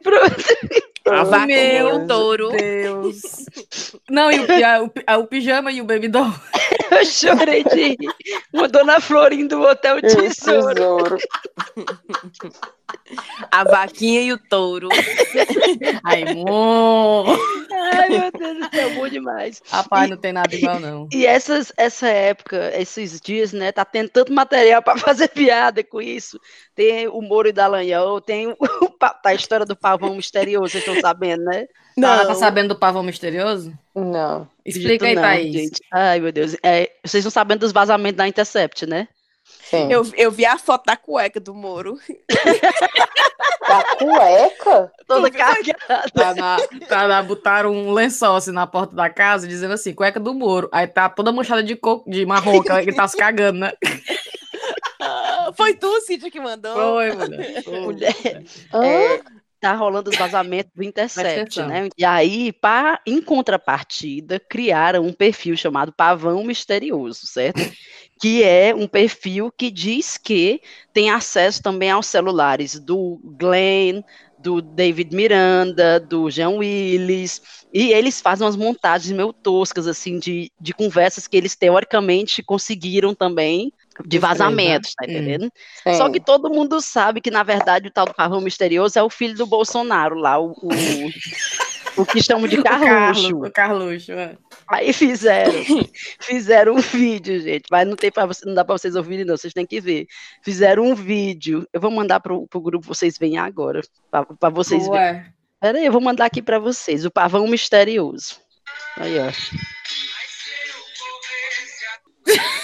Pronto. A vaca meu touro. Deus. Não, e o, o, o, pijama e o baby doll. Eu chorei de rir. Uma dona Florinda do Hotel Tesouro. tesouro. A vaquinha e o touro. Ai, amor. Ai, meu Deus do céu, bom demais. Rapaz, não tem nada igual, não. E essas, essa época, esses dias, né, tá tendo tanto material para fazer piada com isso. Tem o Moro e Dallagnol, tem o, tá a história do pavão misterioso, vocês estão sabendo, né? Não. Tá sabendo do pavão misterioso? Não. Explica aí, não, Thaís. Gente. Ai, meu Deus. É, vocês estão sabendo dos vazamentos da Intercept, né? Sim. Eu, eu vi a foto da cueca do Moro. Da cueca? Toda cagada. Tá na, tá na, botaram um lençol assim na porta da casa, dizendo assim, cueca do Moro. Aí tá toda manchada de coco, de marrom, que ele tá se cagando, né? foi tu, Cíntia, que mandou? Foi, mulher. Foi. mulher. É, tá rolando os vazamentos do Intercept, né? E aí, pra, em contrapartida, criaram um perfil chamado Pavão Misterioso, certo? que é um perfil que diz que tem acesso também aos celulares do Glenn, do David Miranda, do Jean Willis, e eles fazem umas montagens meio toscas, assim, de, de conversas que eles teoricamente conseguiram também, de vazamentos, tá hum. entendendo? Hum. Só que todo mundo sabe que, na verdade, o tal do pavão misterioso é o filho do Bolsonaro lá, o, o, o que chamam de Carluxo. O Carluxo, é. Aí fizeram, fizeram um vídeo, gente, mas não tem para você, não dá para vocês ouvirem não, vocês têm que ver. Fizeram um vídeo, eu vou mandar pro, pro grupo vocês verem agora, para vocês Ué. verem. Pera aí, eu vou mandar aqui para vocês, o pavão misterioso. Aí, ó.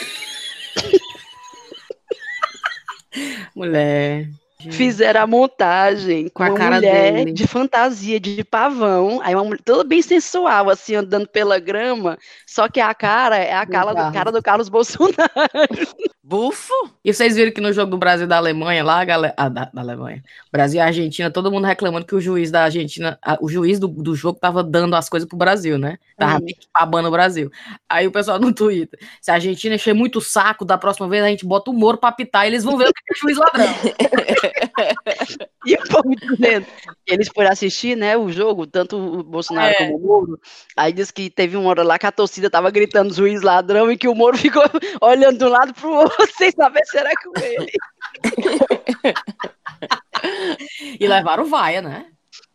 Mulher. Fizeram a montagem com, a uma cara mulher dele. de fantasia de pavão, aí uma mulher toda bem sensual, assim, andando pela grama, só que a cara é a cara do, cara do Carlos Bolsonaro. Bufo! E vocês viram que no jogo do Brasil da Alemanha, lá, galera. Ah, da, da, Alemanha. Brasil e Argentina, todo mundo reclamando que o juiz da Argentina, a, o juiz do, do jogo tava dando as coisas pro Brasil, né? Tava hum. babando o Brasil. Aí o pessoal no Twitter, se a Argentina encher muito saco, da próxima vez a gente bota o Moro pra pitar e eles vão ver o que é juiz ladrão. e o povo dizendo, eles foram assistir, né, o jogo, tanto o Bolsonaro é. como o Moro, aí diz que teve uma hora lá que a torcida tava gritando juiz ladrão e que o Moro ficou olhando de um lado pro outro sem saber se era com ele. e levaram vaia, né?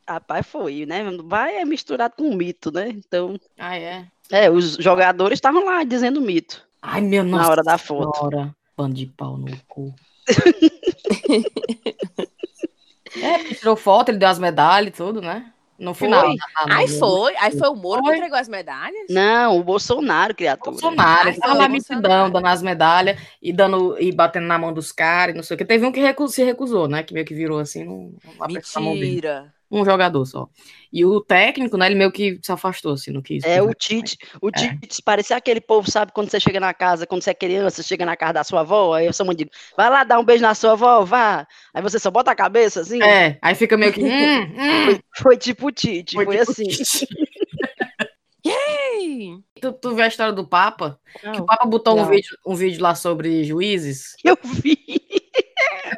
Rapaz, foi, né? Vai é misturado com mito, né? Então. Ah, é? É, os jogadores estavam lá dizendo mito. Ai, meu Na hora da foto. Hora. Pano de pau no cu. é, tirou foto, ele deu as medalhas e tudo, né? No final. Foi. Aí foi. Aí foi o Moro foi. que entregou as medalhas? Não, o Bolsonaro, criatura. Bolsonaro, ele tava lá mitidão, dando as medalhas e dando e batendo na mão dos caras, não sei o que. Teve um que se recusou, né? Que meio que virou assim, não, não Mentira um jogador só. E o técnico, né, ele meio que se afastou, assim, não quis. É, o Tite, o é. Tite parecia aquele povo, sabe, quando você chega na casa, quando você é criança, chega na casa da sua avó, aí eu sou digo, vai lá dar um beijo na sua avó, vá. Aí você só bota a cabeça, assim. É, aí fica meio que... hum, hum. Foi, foi, tipo o Tite, foi, foi tipo assim. Yay! Tu, tu viu a história do Papa? Não, que o Papa botou um vídeo, um vídeo lá sobre juízes? Eu vi.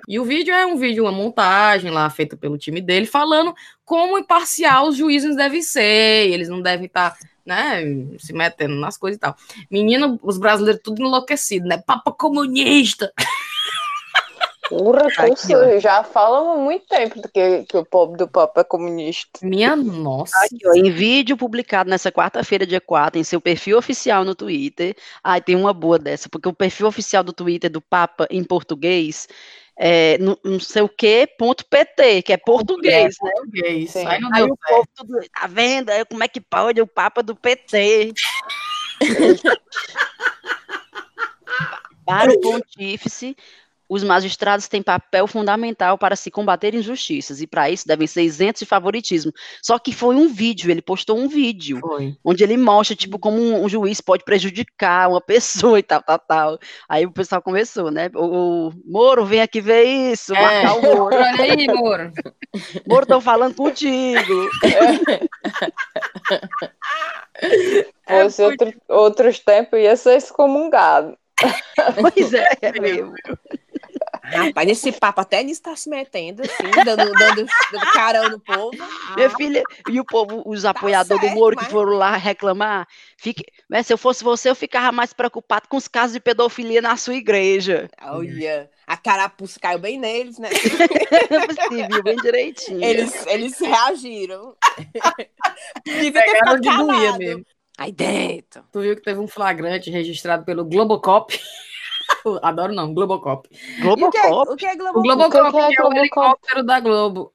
E o vídeo é um vídeo, uma montagem lá feita pelo time dele, falando como imparcial os juízes devem ser, eles não devem estar, tá, né, se metendo nas coisas e tal. Menino, os brasileiros tudo enlouquecido, né? Papa comunista. Porra, aqui, já falam há muito tempo que, que o povo do Papa é comunista. Minha nossa. Aqui, ó, em vídeo publicado nessa quarta-feira, dia 4, em seu perfil oficial no Twitter. Ai, tem uma boa dessa, porque o perfil oficial do Twitter do Papa em português é, não, não, sei o que, ponto PT, que é português, é, né? Português. Aí, aí o povo tudo, tá vendo? Aí, como é que pode o Papa do PT? Para o pontífice, os magistrados têm papel fundamental para se combater injustiças e para isso devem ser isentos de favoritismo. Só que foi um vídeo, ele postou um vídeo foi. onde ele mostra tipo como um, um, juiz pode prejudicar uma pessoa e tal, tal, tal. Aí o pessoal começou, né? O, o Moro, vem aqui ver isso, é. marcar o Moro. Olha aí, Moro. Moro, tô falando contigo. É. Fosse outro, outros tempos ia ser excomungado. Pois é, é mesmo. Rapaz, esse papo até nisso tá se metendo, assim, dando, dando, dando carão no povo. Minha filha, e o povo, os tá apoiadores certo, do Moro mas... que foram lá reclamar, fique, mas se eu fosse você, eu ficava mais preocupado com os casos de pedofilia na sua igreja. Olha, a carapuça caiu bem neles, né? Sim, viu bem direitinho. Eles, eles reagiram. Devia ter ficado de mesmo. Aí dentro. Tu viu que teve um flagrante registrado pelo Globocop? Adoro não, Globocop. Globocop? O que é, o que é Globocop? O Globocop é, é, o helicóptero da Globo.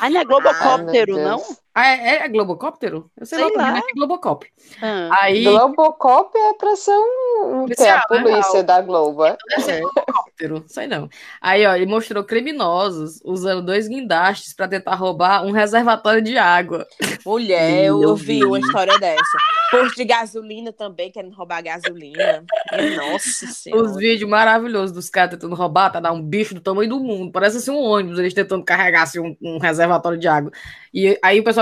Ah, não é Globocóptero, ah, não? Ah, é, é Globocóptero? Eu sei, sei lá, lá. É Globocop. Ah. Aí... Globocop é pra ser um... que é a polícia né? da Globo, é? Deve ser Globocóptero, sei não. Aí, ó, ele mostrou criminosos usando dois guindastes pra tentar roubar um reservatório de água. Mulher, eu ouvi uma história dessa. Posto de gasolina também, querendo roubar gasolina. Nossa senhora. Os vídeos maravilhosos dos caras tentando roubar, tá dar um bicho do tamanho do mundo. Parece assim um ônibus, eles tentando carregar assim, um, um reservatório de água. E aí o pessoal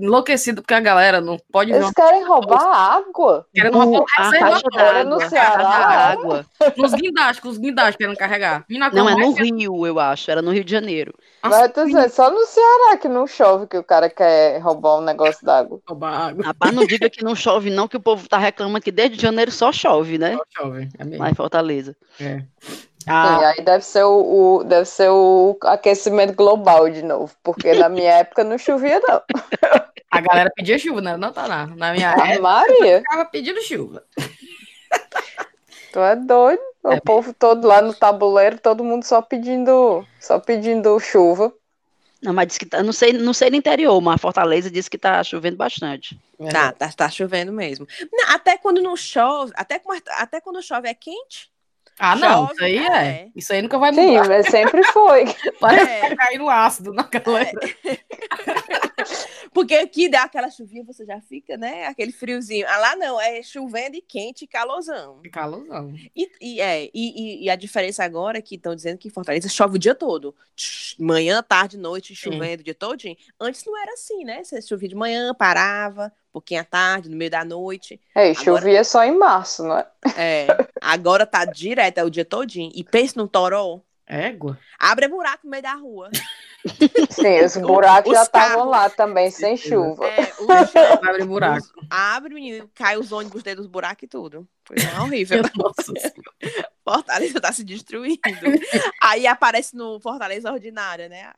enlouquecido porque a galera não pode Eles querem roubar água? Querem roubar a caixa d'água no Ceará. Água. Nos guindastes, os guindastes querendo carregar. Não, é no Rio, eu acho. Era no Rio de Janeiro. Mas tu dizer, só no Ceará que não chove que o cara quer roubar um negócio d'água. Roubar água. Rapaz, não diga que não chove, não, que o povo tá reclamando que desde janeiro só chove, né? Só chove, é mesmo. Lá em Fortaleza. É. Ah. Sim, aí deve ser o, o, deve ser o aquecimento global de novo, porque na minha época não chovia, não. A galera pedia chuva, né? Não tá lá. Na minha a época, Maria. tava pedindo chuva. Tu é doido? O é povo todo lá no tabuleiro, todo mundo só pedindo, só pedindo chuva. Não, mas diz que tá, não sei, não sei no interior, mas Fortaleza disse que tá chovendo bastante. Tá, tá, tá chovendo mesmo. Não, até quando não chove, até, até quando chove é quente. Ah, não, Chove, isso aí é. é. Isso aí nunca vai mudar. Sim, mas sempre foi. Parece é. cair no ácido na galera. É. Porque aqui dá aquela chuvinha, você já fica, né? Aquele friozinho. Ah, lá não, é chovendo e quente e calorzão. E calorzão. E, e, é, e, e, a diferença agora é que estão dizendo que em Fortaleza chove o dia todo. Manhã, tarde, noite, chovendo Sim. o dia todo. Antes não era assim, né? Você chovia de manhã, parava, pouquinho à tarde, no meio da noite. É, chovia só em março, não é? É, agora tá direto, é o dia todinho. E pense no toró. Égua. Abre buraco no meio da rua. Sim, os buracos os já estavam lá também, sem chuva. É, o chão, abre buraco. Abre, menino, cai os ônibus dentro dos buracos e tudo. Foi horrível. Nossa Fortaleza tá se destruindo. Aí aparece no Fortaleza Ordinária, né?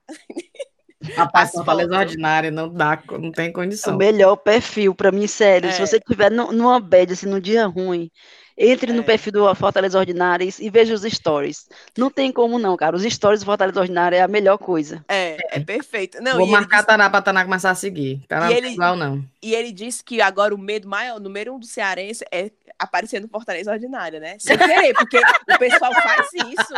Rapaz, Fortaleza Ordinária não dá, não tem condição. O melhor perfil, pra mim, sério. É. Se você tiver numa bad, assim, num dia ruim, entre é. no perfil do Fortaleza Ordinária e veja os stories. Não tem como não, cara. Os stories do Fortaleza Ordinária é a melhor coisa. É, é perfeito. Não, Vou marcar disse... Taná pra Taná começar a seguir. Taná não é igual, não. E ele disse que agora o medo maior, número um do cearense é aparecer no Fortaleza Ordinária, né? Sem querer, porque o pessoal faz isso.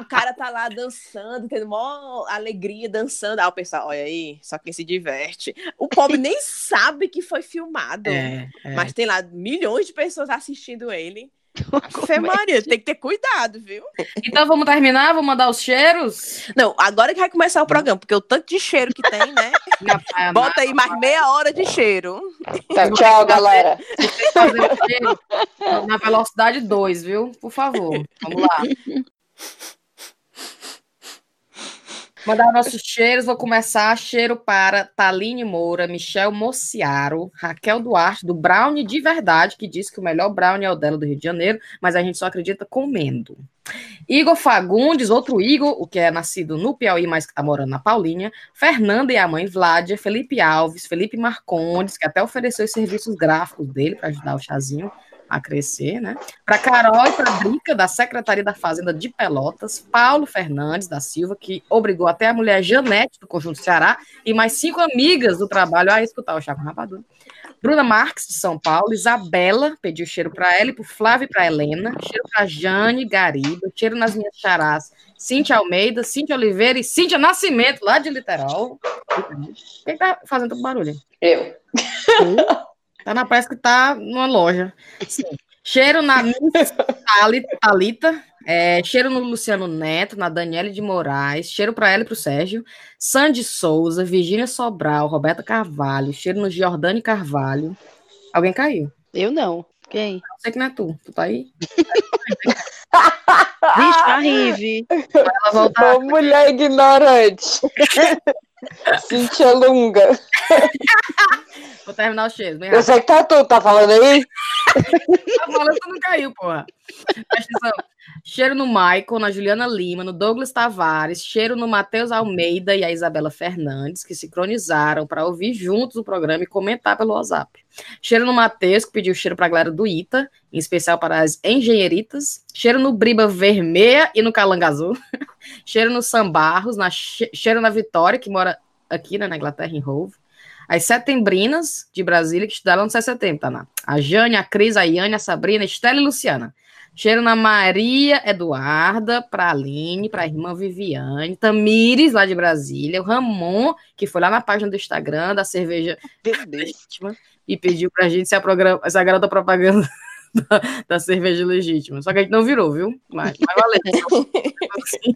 o cara tá lá dançando, tendo maior alegria, dançando. Ah, o pessoal, olha aí, só quem se diverte. O pobre nem sabe que foi filmado. É, é. Mas tem lá milhões de pessoas assistindo ele. Fé Maria, tem que ter cuidado, viu? Então vamos terminar, vamos mandar os cheiros? Não, agora que vai começar o programa, porque o tanto de cheiro que tem, né? Bota aí mais meia hora de cheiro. Tá, tchau, galera. na velocidade 2, viu? Por favor. Vamos lá. Mandar nossos cheiros, vou começar. Cheiro para Taline Moura, Michel Mociaro, Raquel Duarte, do Brownie de Verdade, que diz que o melhor brownie é o dela do Rio de Janeiro, mas a gente só acredita comendo. Igor Fagundes, outro Igor, o que é nascido no Piauí, mas que está morando na Paulinha. Fernanda e a mãe Vládia, Felipe Alves, Felipe Marcondes, que até ofereceu os serviços gráficos dele para ajudar o chazinho a crescer, né? Para Carol e para Drica, da Secretaria da Fazenda de Pelotas, Paulo Fernandes da Silva, que obrigou até a mulher Janete, do Conjunto Ceará, e mais cinco amigas do trabalho a escutar o Chaco Rapadura. Bruna Marques, de São Paulo, Isabela, pediu cheiro para ela, e para Flávio e para Helena, cheiro para Jane Gariba, cheiro nas minhas charás, Cíntia Almeida, Cíntia Oliveira e Cíntia Nascimento, lá de Literal. Quem tá fazendo barulho? Eu. Tá na, parece que tá numa loja. Sim. Cheiro na Thalita, é, cheiro no Luciano Neto, na Daniele de Moraes, cheiro para ela e para o Sérgio, Sandy Souza, Virgínia Sobral, Roberta Carvalho, cheiro no Giordani Carvalho. Alguém caiu? Eu não. Quem? Eu sei que não é tu. Tu tá aí? Vixe, a Rive. Ô, mulher ignorante. Cintia Lunga. Vou terminar o cheiro. Eu sei que tá tu, tá falando aí? tá falando que não caiu, porra. Cheiro no Michael, na Juliana Lima, no Douglas Tavares, cheiro no Matheus Almeida e a Isabela Fernandes, que sincronizaram para ouvir juntos o programa e comentar pelo WhatsApp. Cheiro no Matheus, que pediu cheiro para a galera do ITA, em especial para as engenheiritas. Cheiro no Briba Vermelha e no Calanga Azul. cheiro no Sambarros, na cheiro na Vitória, que mora aqui né, na Inglaterra, em Hove. As setembrinas de Brasília que estudaram no 70, tá? A Jane, a Cris, a Iane, a Sabrina, a Estela e a Luciana. Cheiro na Maria Eduarda, pra Aline, pra irmã Viviane, Tamires, lá de Brasília, o Ramon, que foi lá na página do Instagram da cerveja e pediu pra gente se a, programa, se a garota propaganda da, da, cerveja legítima. Só que a gente não virou, viu? Mas, mas valeu. assim,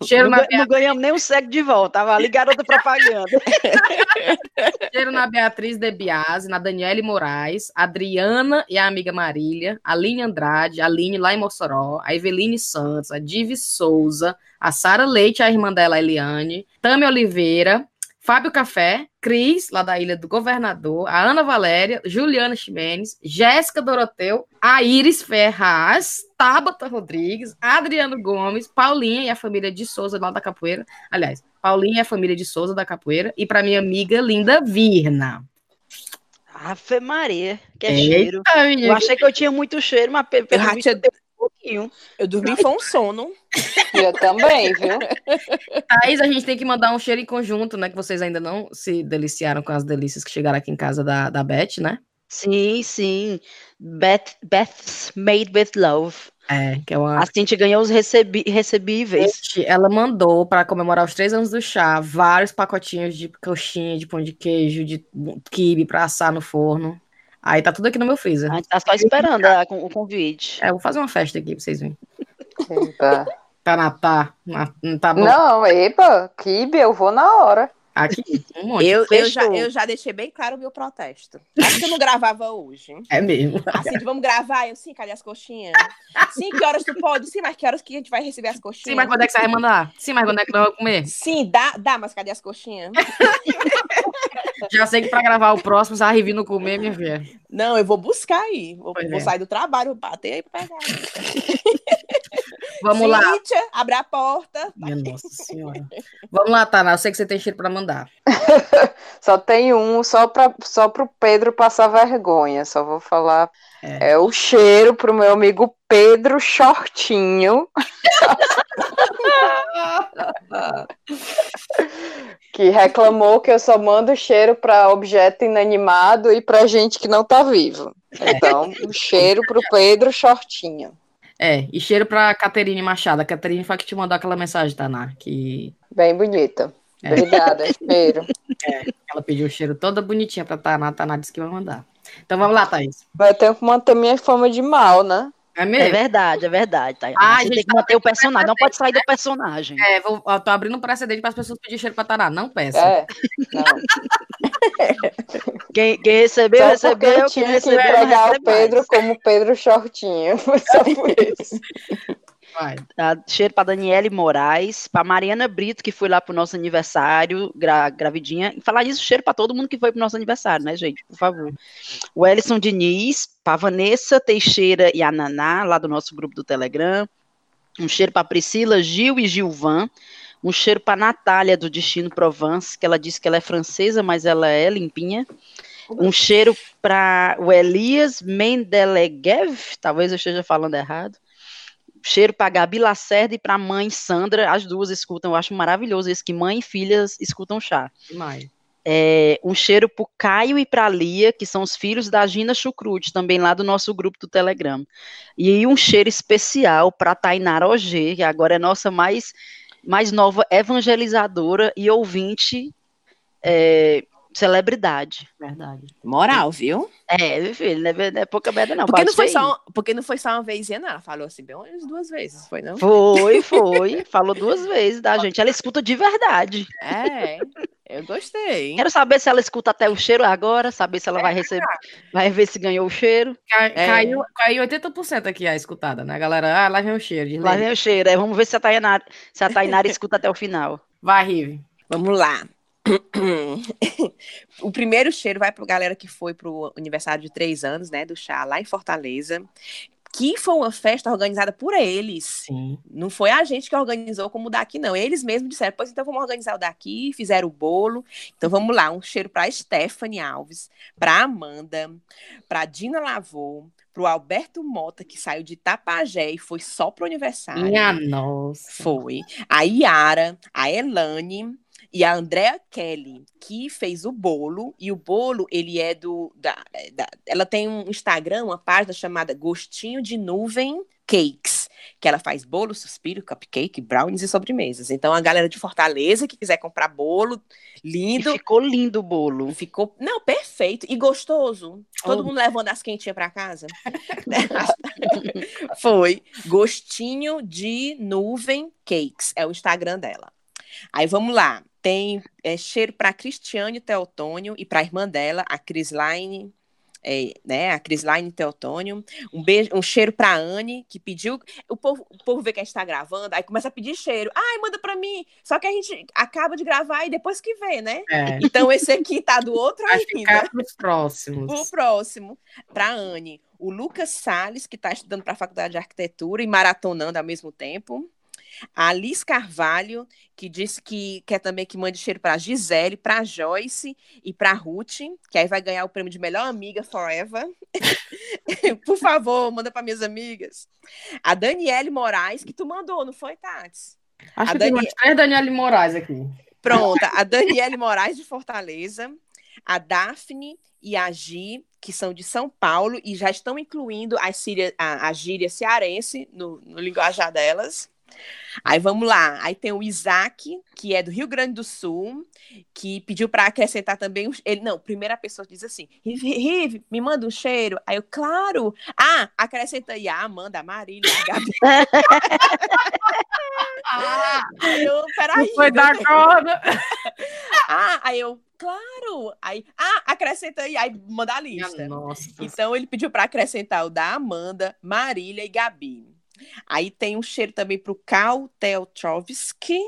cheiro não, na não ganhamos nem um segue de volta, tava ali garota propaganda. cheiro na Beatriz de Biase, na Daniele Moraes, Adriana e a amiga Marília, Aline Andrade, a Aline lá em Mossoró, a Eveline Santos, a Divi Souza, a Sara Leite, a irmã dela, a Eliane, Tami Oliveira, Fábio Café, Cris, lá da Ilha do Governador, a Ana Valéria, Juliana Ximenes, Jéssica Doroteu, a Iris Ferraz, Tabata Rodrigues, Adriano Gomes, Paulinha e a família de Souza lá da Capoeira. Aliás, Paulinha e a família de Souza da Capoeira. E para minha amiga Linda Virna. Ave Maria, que é cheiro. Eu achei que eu tinha muito cheiro, mas pelo visto pouquinho. Eu dormi foi um sono. Eu também, viu? Thaís, a gente tem que mandar um cheiro em conjunto, né? Que vocês ainda não se deliciaram com as delícias que chegaram aqui em casa da, da Beth, né? Sim, sim. Beth, Beth's Made with Love. É, que é uma. A gente ganhou os recebi recebíveis. Ela mandou, para comemorar os três anos do chá, vários pacotinhos de coxinha, de pão de queijo, de quibe para assar no forno. Aí tá tudo aqui no meu freezer. A gente tá só esperando a, o convite. É, eu vou fazer uma festa aqui pra vocês verem. Epa. Tá na tá, na, tá bom. Não, epa, kibe, eu vou na hora. Aqui, um monte. Eu, eu, já, eu já deixei bem claro o meu protesto. Acho que eu não gravava hoje. É mesmo. Assim, vamos gravar. Eu, sim, cadê as coxinhas? Sim, que horas tu pode? Sim, mas que horas que a gente vai receber as coxinhas? Sim, mas quando é que você vai mandar? Sim, mas quando é que nós vamos comer? Sim, dá, dá, mas cadê as coxinhas? Já sei que pra gravar o próximo, você vai vir no comer, minha filha. Não, eu vou buscar aí. Vou, vou é. sair do trabalho, vou bater aí pra pegar. Vamos lá. abre a porta. Minha nossa senhora. Vamos lá, Tana. Eu sei que você tem cheiro para mandar. só tem um, só para só pro Pedro passar vergonha. Só vou falar. É, é o cheiro pro meu amigo Pedro Shortinho. que reclamou que eu só mando cheiro para objeto inanimado e para gente que não tá vivo. Então, o um cheiro pro Pedro Shortinho. É, e cheiro pra Caterine Machado. A Caterine foi que te mandou aquela mensagem, Taná, que... Bem bonita. É. Obrigada, cheiro. É, ela pediu o cheiro toda bonitinha pra Taná, Taná disse que vai mandar. Então vamos lá, Thaís. Vai ter que manter minha fama de mal, né? É, mesmo? é verdade, é verdade. Tá? Ah, Você tem que tá manter o personagem, não pode sair do personagem. É, vou, ó, tô abrindo um precedente para as pessoas pedirem cheiro para Taná. Não peça. É, não. Quem, quem recebeu, só recebeu. Eu tinha que entregar o Pedro mais. como Pedro Shortinho. Foi só por isso. Vai. Tá, cheiro para Daniele Moraes, para Mariana Brito, que foi lá pro nosso aniversário, gra, gravidinha. E falar isso, cheiro para todo mundo que foi pro nosso aniversário, né, gente? Por favor. O Ellison Diniz, para Vanessa Teixeira e a Naná, lá do nosso grupo do Telegram. Um cheiro para Priscila, Gil e Gilvan. Um cheiro para Natália, do Destino Provence, que ela disse que ela é francesa, mas ela é limpinha. Um cheiro para o Elias Mendelegev, talvez eu esteja falando errado. Cheiro para Gabi Lacerda e para a mãe Sandra, as duas escutam, eu acho maravilhoso isso, que mãe e filhas escutam chá. Demais. É, um cheiro para Caio e para Lia, que são os filhos da Gina Chucrute, também lá do nosso grupo do Telegram. E um cheiro especial para Tainara Ogê, que agora é nossa mais, mais nova evangelizadora e ouvinte é, celebridade. Verdade. Moral, viu? É, meu filho, não é, não é pouca merda, não. Porque não, foi só, porque não foi só uma vez, não. Ela falou assim, bem umas duas vezes, foi não? Foi, foi. falou duas vezes da gente. Ela escuta de verdade. É, eu gostei. Quero saber se ela escuta até o cheiro agora, saber se ela é, vai receber, vai ver se ganhou o cheiro. Cai, é. Caiu, caiu 80% aqui a escutada, né, galera? Ah, lá vem o cheiro. Lá vem o cheiro. É, vamos ver se a Tainara, se a Tainara escuta até o final. Vai, Rive. Vamos lá. o primeiro cheiro vai para a galera que foi para o aniversário de três anos, né, do chá lá em Fortaleza, que foi uma festa organizada por eles. Sim. Não foi a gente que organizou como o daqui, não. Eles mesmos disseram, pois então vamos organizar o daqui, fizeram o bolo. Então vamos lá, um cheiro para Stephanie Alves, para Amanda, para Dina Lavô, para o Alberto Mota, que saiu de Tapajé e foi só pro aniversário. Minha nossa. Foi. A Yara, a Elane, e a Andrea Kelly, que fez o bolo, e o bolo, ele é do. Da, da, ela tem um Instagram, uma página chamada Gostinho de Nuvem Cakes, que ela faz bolo, suspiro, cupcake, brownies e sobremesas. Então, a galera de Fortaleza que quiser comprar bolo, lindo. E ficou lindo o bolo. Ficou, não, perfeito. E gostoso. Todo oh. mundo levando as quentinhas para casa. Foi. Gostinho de Nuvem Cakes. É o Instagram dela. Aí vamos lá. Tem é, cheiro para Cristiane Teotônio e para a irmã dela, a Crislaine é, né, a Crislaine Teotônio. Um beijo, um cheiro para Anne, que pediu. O povo, o povo vê que a gente está gravando, aí começa a pedir cheiro. Ai, manda para mim. Só que a gente acaba de gravar e depois que vê, né? É. Então esse aqui tá do outro Vai ainda. Ficar pros próximos. O próximo, para Anne. O Lucas Sales, que está estudando para a Faculdade de Arquitetura e maratonando ao mesmo tempo. A Liz Carvalho, que disse que quer também que mande cheiro para Gisele, para Joyce e para Ruth, que aí vai ganhar o prêmio de melhor amiga forever. Por favor, manda para minhas amigas. A Daniele Moraes, que tu mandou, não foi, Tati? Acho a que Dani... tem três Daniele Moraes aqui. Pronta, a Daniele Moraes de Fortaleza, a Daphne e a Gi, que são de São Paulo e já estão incluindo a, síria, a, a gíria cearense no, no linguajar delas. Aí vamos lá. Aí tem o Isaac, que é do Rio Grande do Sul, que pediu para acrescentar também. Ele, não, primeira pessoa diz assim: Rive, me manda um cheiro. Aí eu, claro. Ah, acrescenta aí a Amanda, a Marília, a Gabi. ah, aí eu, peraí. Foi da corda. ah, aí eu, claro. Aí, ah, acrescenta aí, aí manda a lista. Nossa. Então ele pediu para acrescentar o da Amanda, Marília e Gabi. Aí tem um cheiro também para o Cal Teotrovski,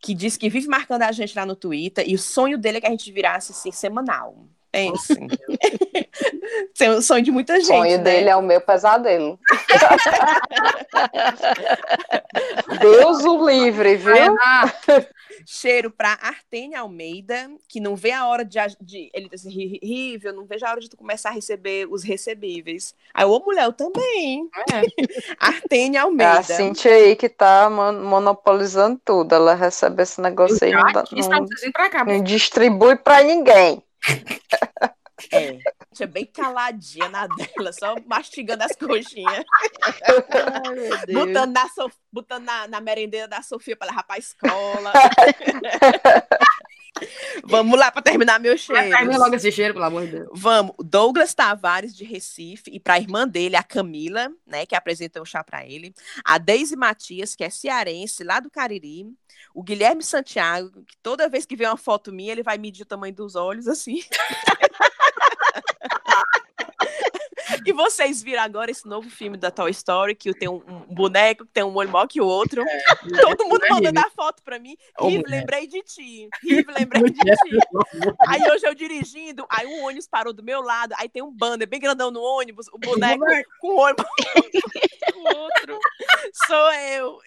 que diz que vive marcando a gente lá no Twitter, e o sonho dele é que a gente virasse assim, semanal. Pense. Tem o sonho de muita gente. O sonho né? dele é o meu pesadelo. Deus o livre, viu? Cheiro para Artênia Almeida, que não vê a hora de. de ele diz assim: Rive, eu não vejo a hora de tu começar a receber os recebíveis. Aí, ô mulher, eu também. É. Artênia Almeida. É a Cintia aí que tá monopolizando tudo. Ela recebe esse negócio aí. Não, dá, não, pra cá, não distribui para ninguém. É, tinha bem caladinha na dela, só mastigando as coxinhas. Ai, botando na, so... botando na, na merendeira da Sofia para levar pra escola. Vamos lá para terminar meu cheiro. Termina logo esse cheiro, pelo amor de Deus. Vamos. Douglas Tavares, de Recife, e para a irmã dele, a Camila, né, que apresenta o chá para ele. A Deise Matias, que é cearense, lá do Cariri. O Guilherme Santiago, que toda vez que vê uma foto minha, ele vai medir o tamanho dos olhos, assim. E vocês viram agora esse novo filme da Toy Story, que tem um, um boneco que tem um olho maior que o outro. É, Todo mundo mandando a foto pra mim. Rive, lembrei de ti. Rive, lembrei de ti. Aí hoje eu dirigindo, aí um ônibus parou do meu lado, aí tem um banner bem grandão no ônibus, o boneco com o olho o outro. Sou eu.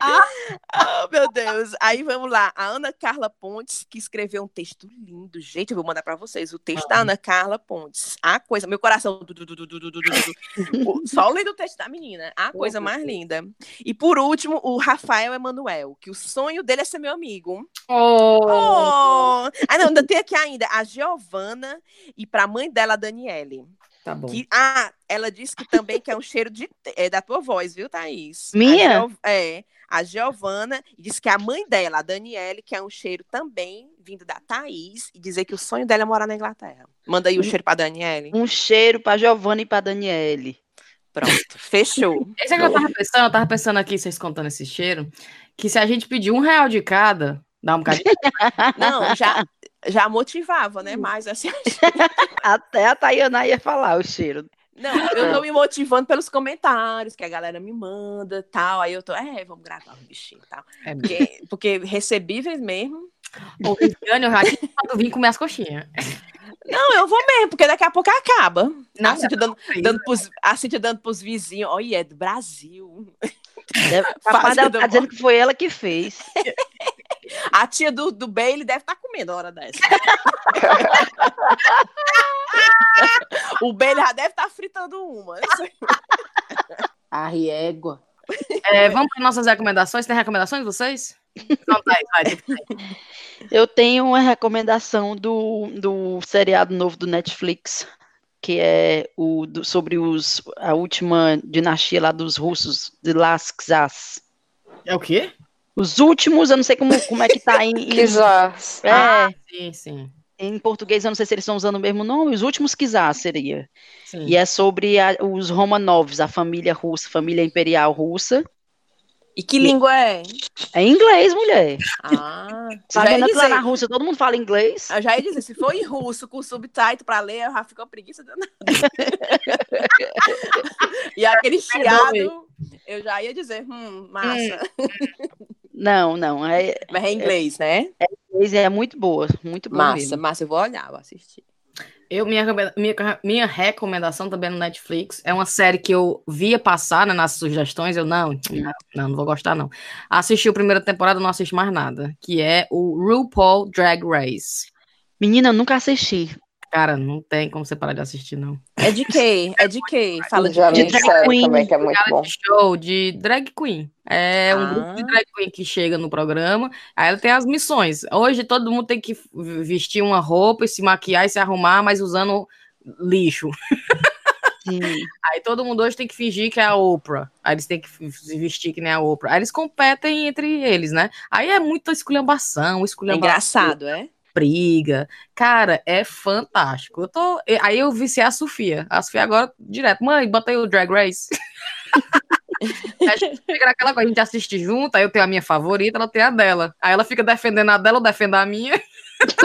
Ah. Oh, meu Deus. Aí vamos lá. A Ana Carla Pontes, que escreveu um texto lindo. Gente, eu vou mandar para vocês. O texto ah. da Ana Carla Pontes. A coisa, meu coração. Só lendo o texto da menina. A coisa mais linda. E por último, o Rafael Emanuel, que o sonho dele é ser meu amigo. Oh. oh. Ah, não, ainda tem aqui ainda a Giovana e para a mãe dela, a Daniele. Tá bom. Que, ah, ela disse que também que é um cheiro de, é, da tua voz, viu, Thaís? Minha? é a Giovana, e disse que a mãe dela, a Daniele, que é um cheiro também vindo da Thaís, e dizer que o sonho dela é morar na Inglaterra. Manda aí o um cheiro pra Daniele. Um cheiro pra Giovana e pra Daniele. Pronto, fechou. Esse é que eu tava pensando, eu tava pensando aqui, vocês contando esse cheiro, que se a gente pedir um real de cada, dá um bocadinho. Não, já, já motivava, né? Mas assim. Até a Tayana ia falar o cheiro. Não, eu tô me motivando pelos comentários que a galera me manda tal. Aí eu tô, é, vamos gravar o bichinho tal. É porque, porque recebíveis mesmo. O Viviane, eu já quando vim comer as coxinhas. Não, eu vou mesmo, porque daqui a pouco acaba. Não, a Cintia dando, dando pros, a Cintia dando pros vizinhos, olha, é do Brasil. É, tá, tá dizendo que foi ela que fez. A tia do, do Bailey deve estar tá comendo a hora dessa. o Bailey já deve estar tá fritando uma. A riégua. É, vamos para nossas recomendações. Tem recomendações vocês? Não, vai, vai, Eu tenho uma recomendação do, do seriado novo do Netflix, que é o do, sobre os, a última dinastia lá dos russos, de Las Czars. É o quê? Os últimos, eu não sei como, como é que tá em. em Czars. É, ah, sim, sim. Em português, eu não sei se eles estão usando o mesmo nome, os últimos Czars seria. Sim. E é sobre a, os Romanovs, a família russa, família imperial russa, e que língua é? É inglês, mulher. Ah, Sabendo que lá na Rússia todo mundo fala inglês. Eu já ia dizer, se for em russo com subtitle pra ler, eu já fico preguiça danada. e aquele chiado, eu já ia dizer, hum, massa. Não, não. É, Mas é inglês, é, né? É inglês, é muito boa, muito boa Massa, mesmo. massa, eu vou olhar, vou assistir. Eu, minha, minha, minha recomendação também no Netflix é uma série que eu via passar né, nas sugestões. Eu não, não, não vou gostar, não. Assisti a primeira temporada, não assisti mais nada. Que é o RuPaul Drag Race. Menina, eu nunca assisti. Cara, não tem como você parar de assistir, não. É de quê? É de quê? Fala de, de drag queen. Também, que é muito bom. show de drag queen. É um ah. grupo de drag queen que chega no programa, aí ela tem as missões. Hoje todo mundo tem que vestir uma roupa e se maquiar e se arrumar, mas usando lixo. Sim. Aí todo mundo hoje tem que fingir que é a Oprah. Aí eles têm que se vestir que nem a Oprah. Aí eles competem entre eles, né? Aí é muita esculhambação, esculhambação. É engraçado, é? Briga. Cara, é fantástico. Eu tô. Aí eu viciei a Sofia. A Sofia agora, direto, mãe, botei o Drag Race. a gente fica naquela coisa, a gente assiste junto, aí eu tenho a minha favorita, ela tem a dela. Aí ela fica defendendo a dela, eu defendo a minha.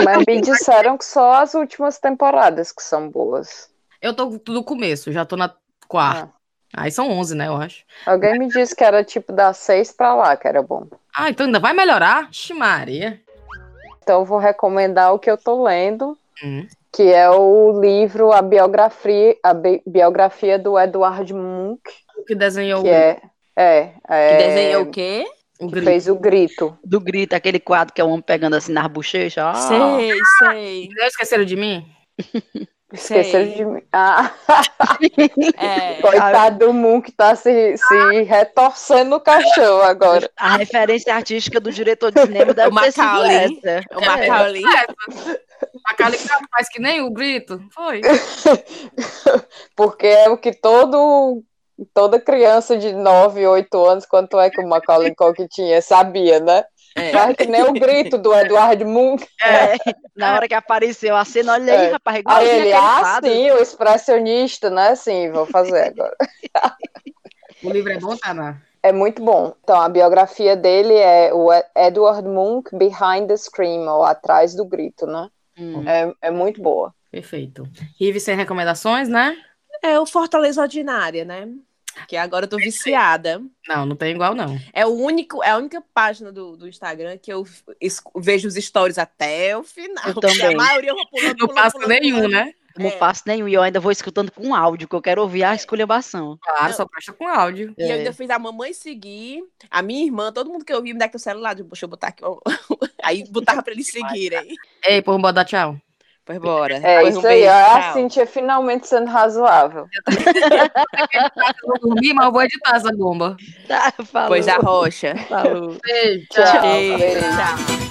Mas me disseram que só as últimas temporadas que são boas. Eu tô do começo, já tô na quarta. Ah. Aí são 11, né, eu acho. Alguém me disse que era tipo das seis pra lá, que era bom. Ah, então ainda vai melhorar? Ximaria. Então, vou recomendar o que eu estou lendo, hum. que é o livro A Biografia, a Bi biografia do Edward Munch. Que desenhou que é, é, é, Que desenhou o quê? O que fez o grito. Do grito, aquele quadro que é o homem pegando assim nas bochechas. Ah. Sei, sei. Não esqueceram de mim? Esqueceram de mim. Ah. É, Coitado a... do Moon que tá se, se retorcendo no caixão agora. A referência artística do diretor de cinema o Macaulay. É o Macaulay. É. Macaulay faz que nem o grito. Foi. Porque é o que todo toda criança de 9, 8 anos, quanto é que o Macaulay Culkin tinha, sabia, né? É. Que nem o grito do Eduardo Munch. É. Na hora que apareceu a cena, olha aí, é. rapaz. Aí ele, ah, sim, o expressionista, né? Sim, vou fazer agora. o livro é bom, Tana? É muito bom. Então, a biografia dele é o Edward Munch Behind the Scream, ou Atrás do Grito, né? Hum. É, é muito boa. Perfeito. Rive sem recomendações, né? É o Fortaleza Ordinária, né? Que agora eu tô viciada. Não, não tem igual, não. É o único, é a única página do, do Instagram que eu vejo os stories até o final. Eu também. A maioria eu vou pulando, Não passo nenhum, né? Não é. passo nenhum. E eu ainda vou escutando com áudio, que eu quero ouvir a esculhambação. Claro, só presta com áudio. E é. eu ainda fiz a mamãe seguir, a minha irmã, todo mundo que eu vi me dá aqui o celular. Deixa eu botar aqui. Aí botava pra eles seguirem. Ei, por botar tchau. Pois bora. É Depois isso um aí, a Cintia finalmente sendo razoável. eu vou dormir, mas eu vou editar essa bomba. Tá, falou. Pois a rocha. Falou. Beijo, tchau. tchau. Beijo. tchau.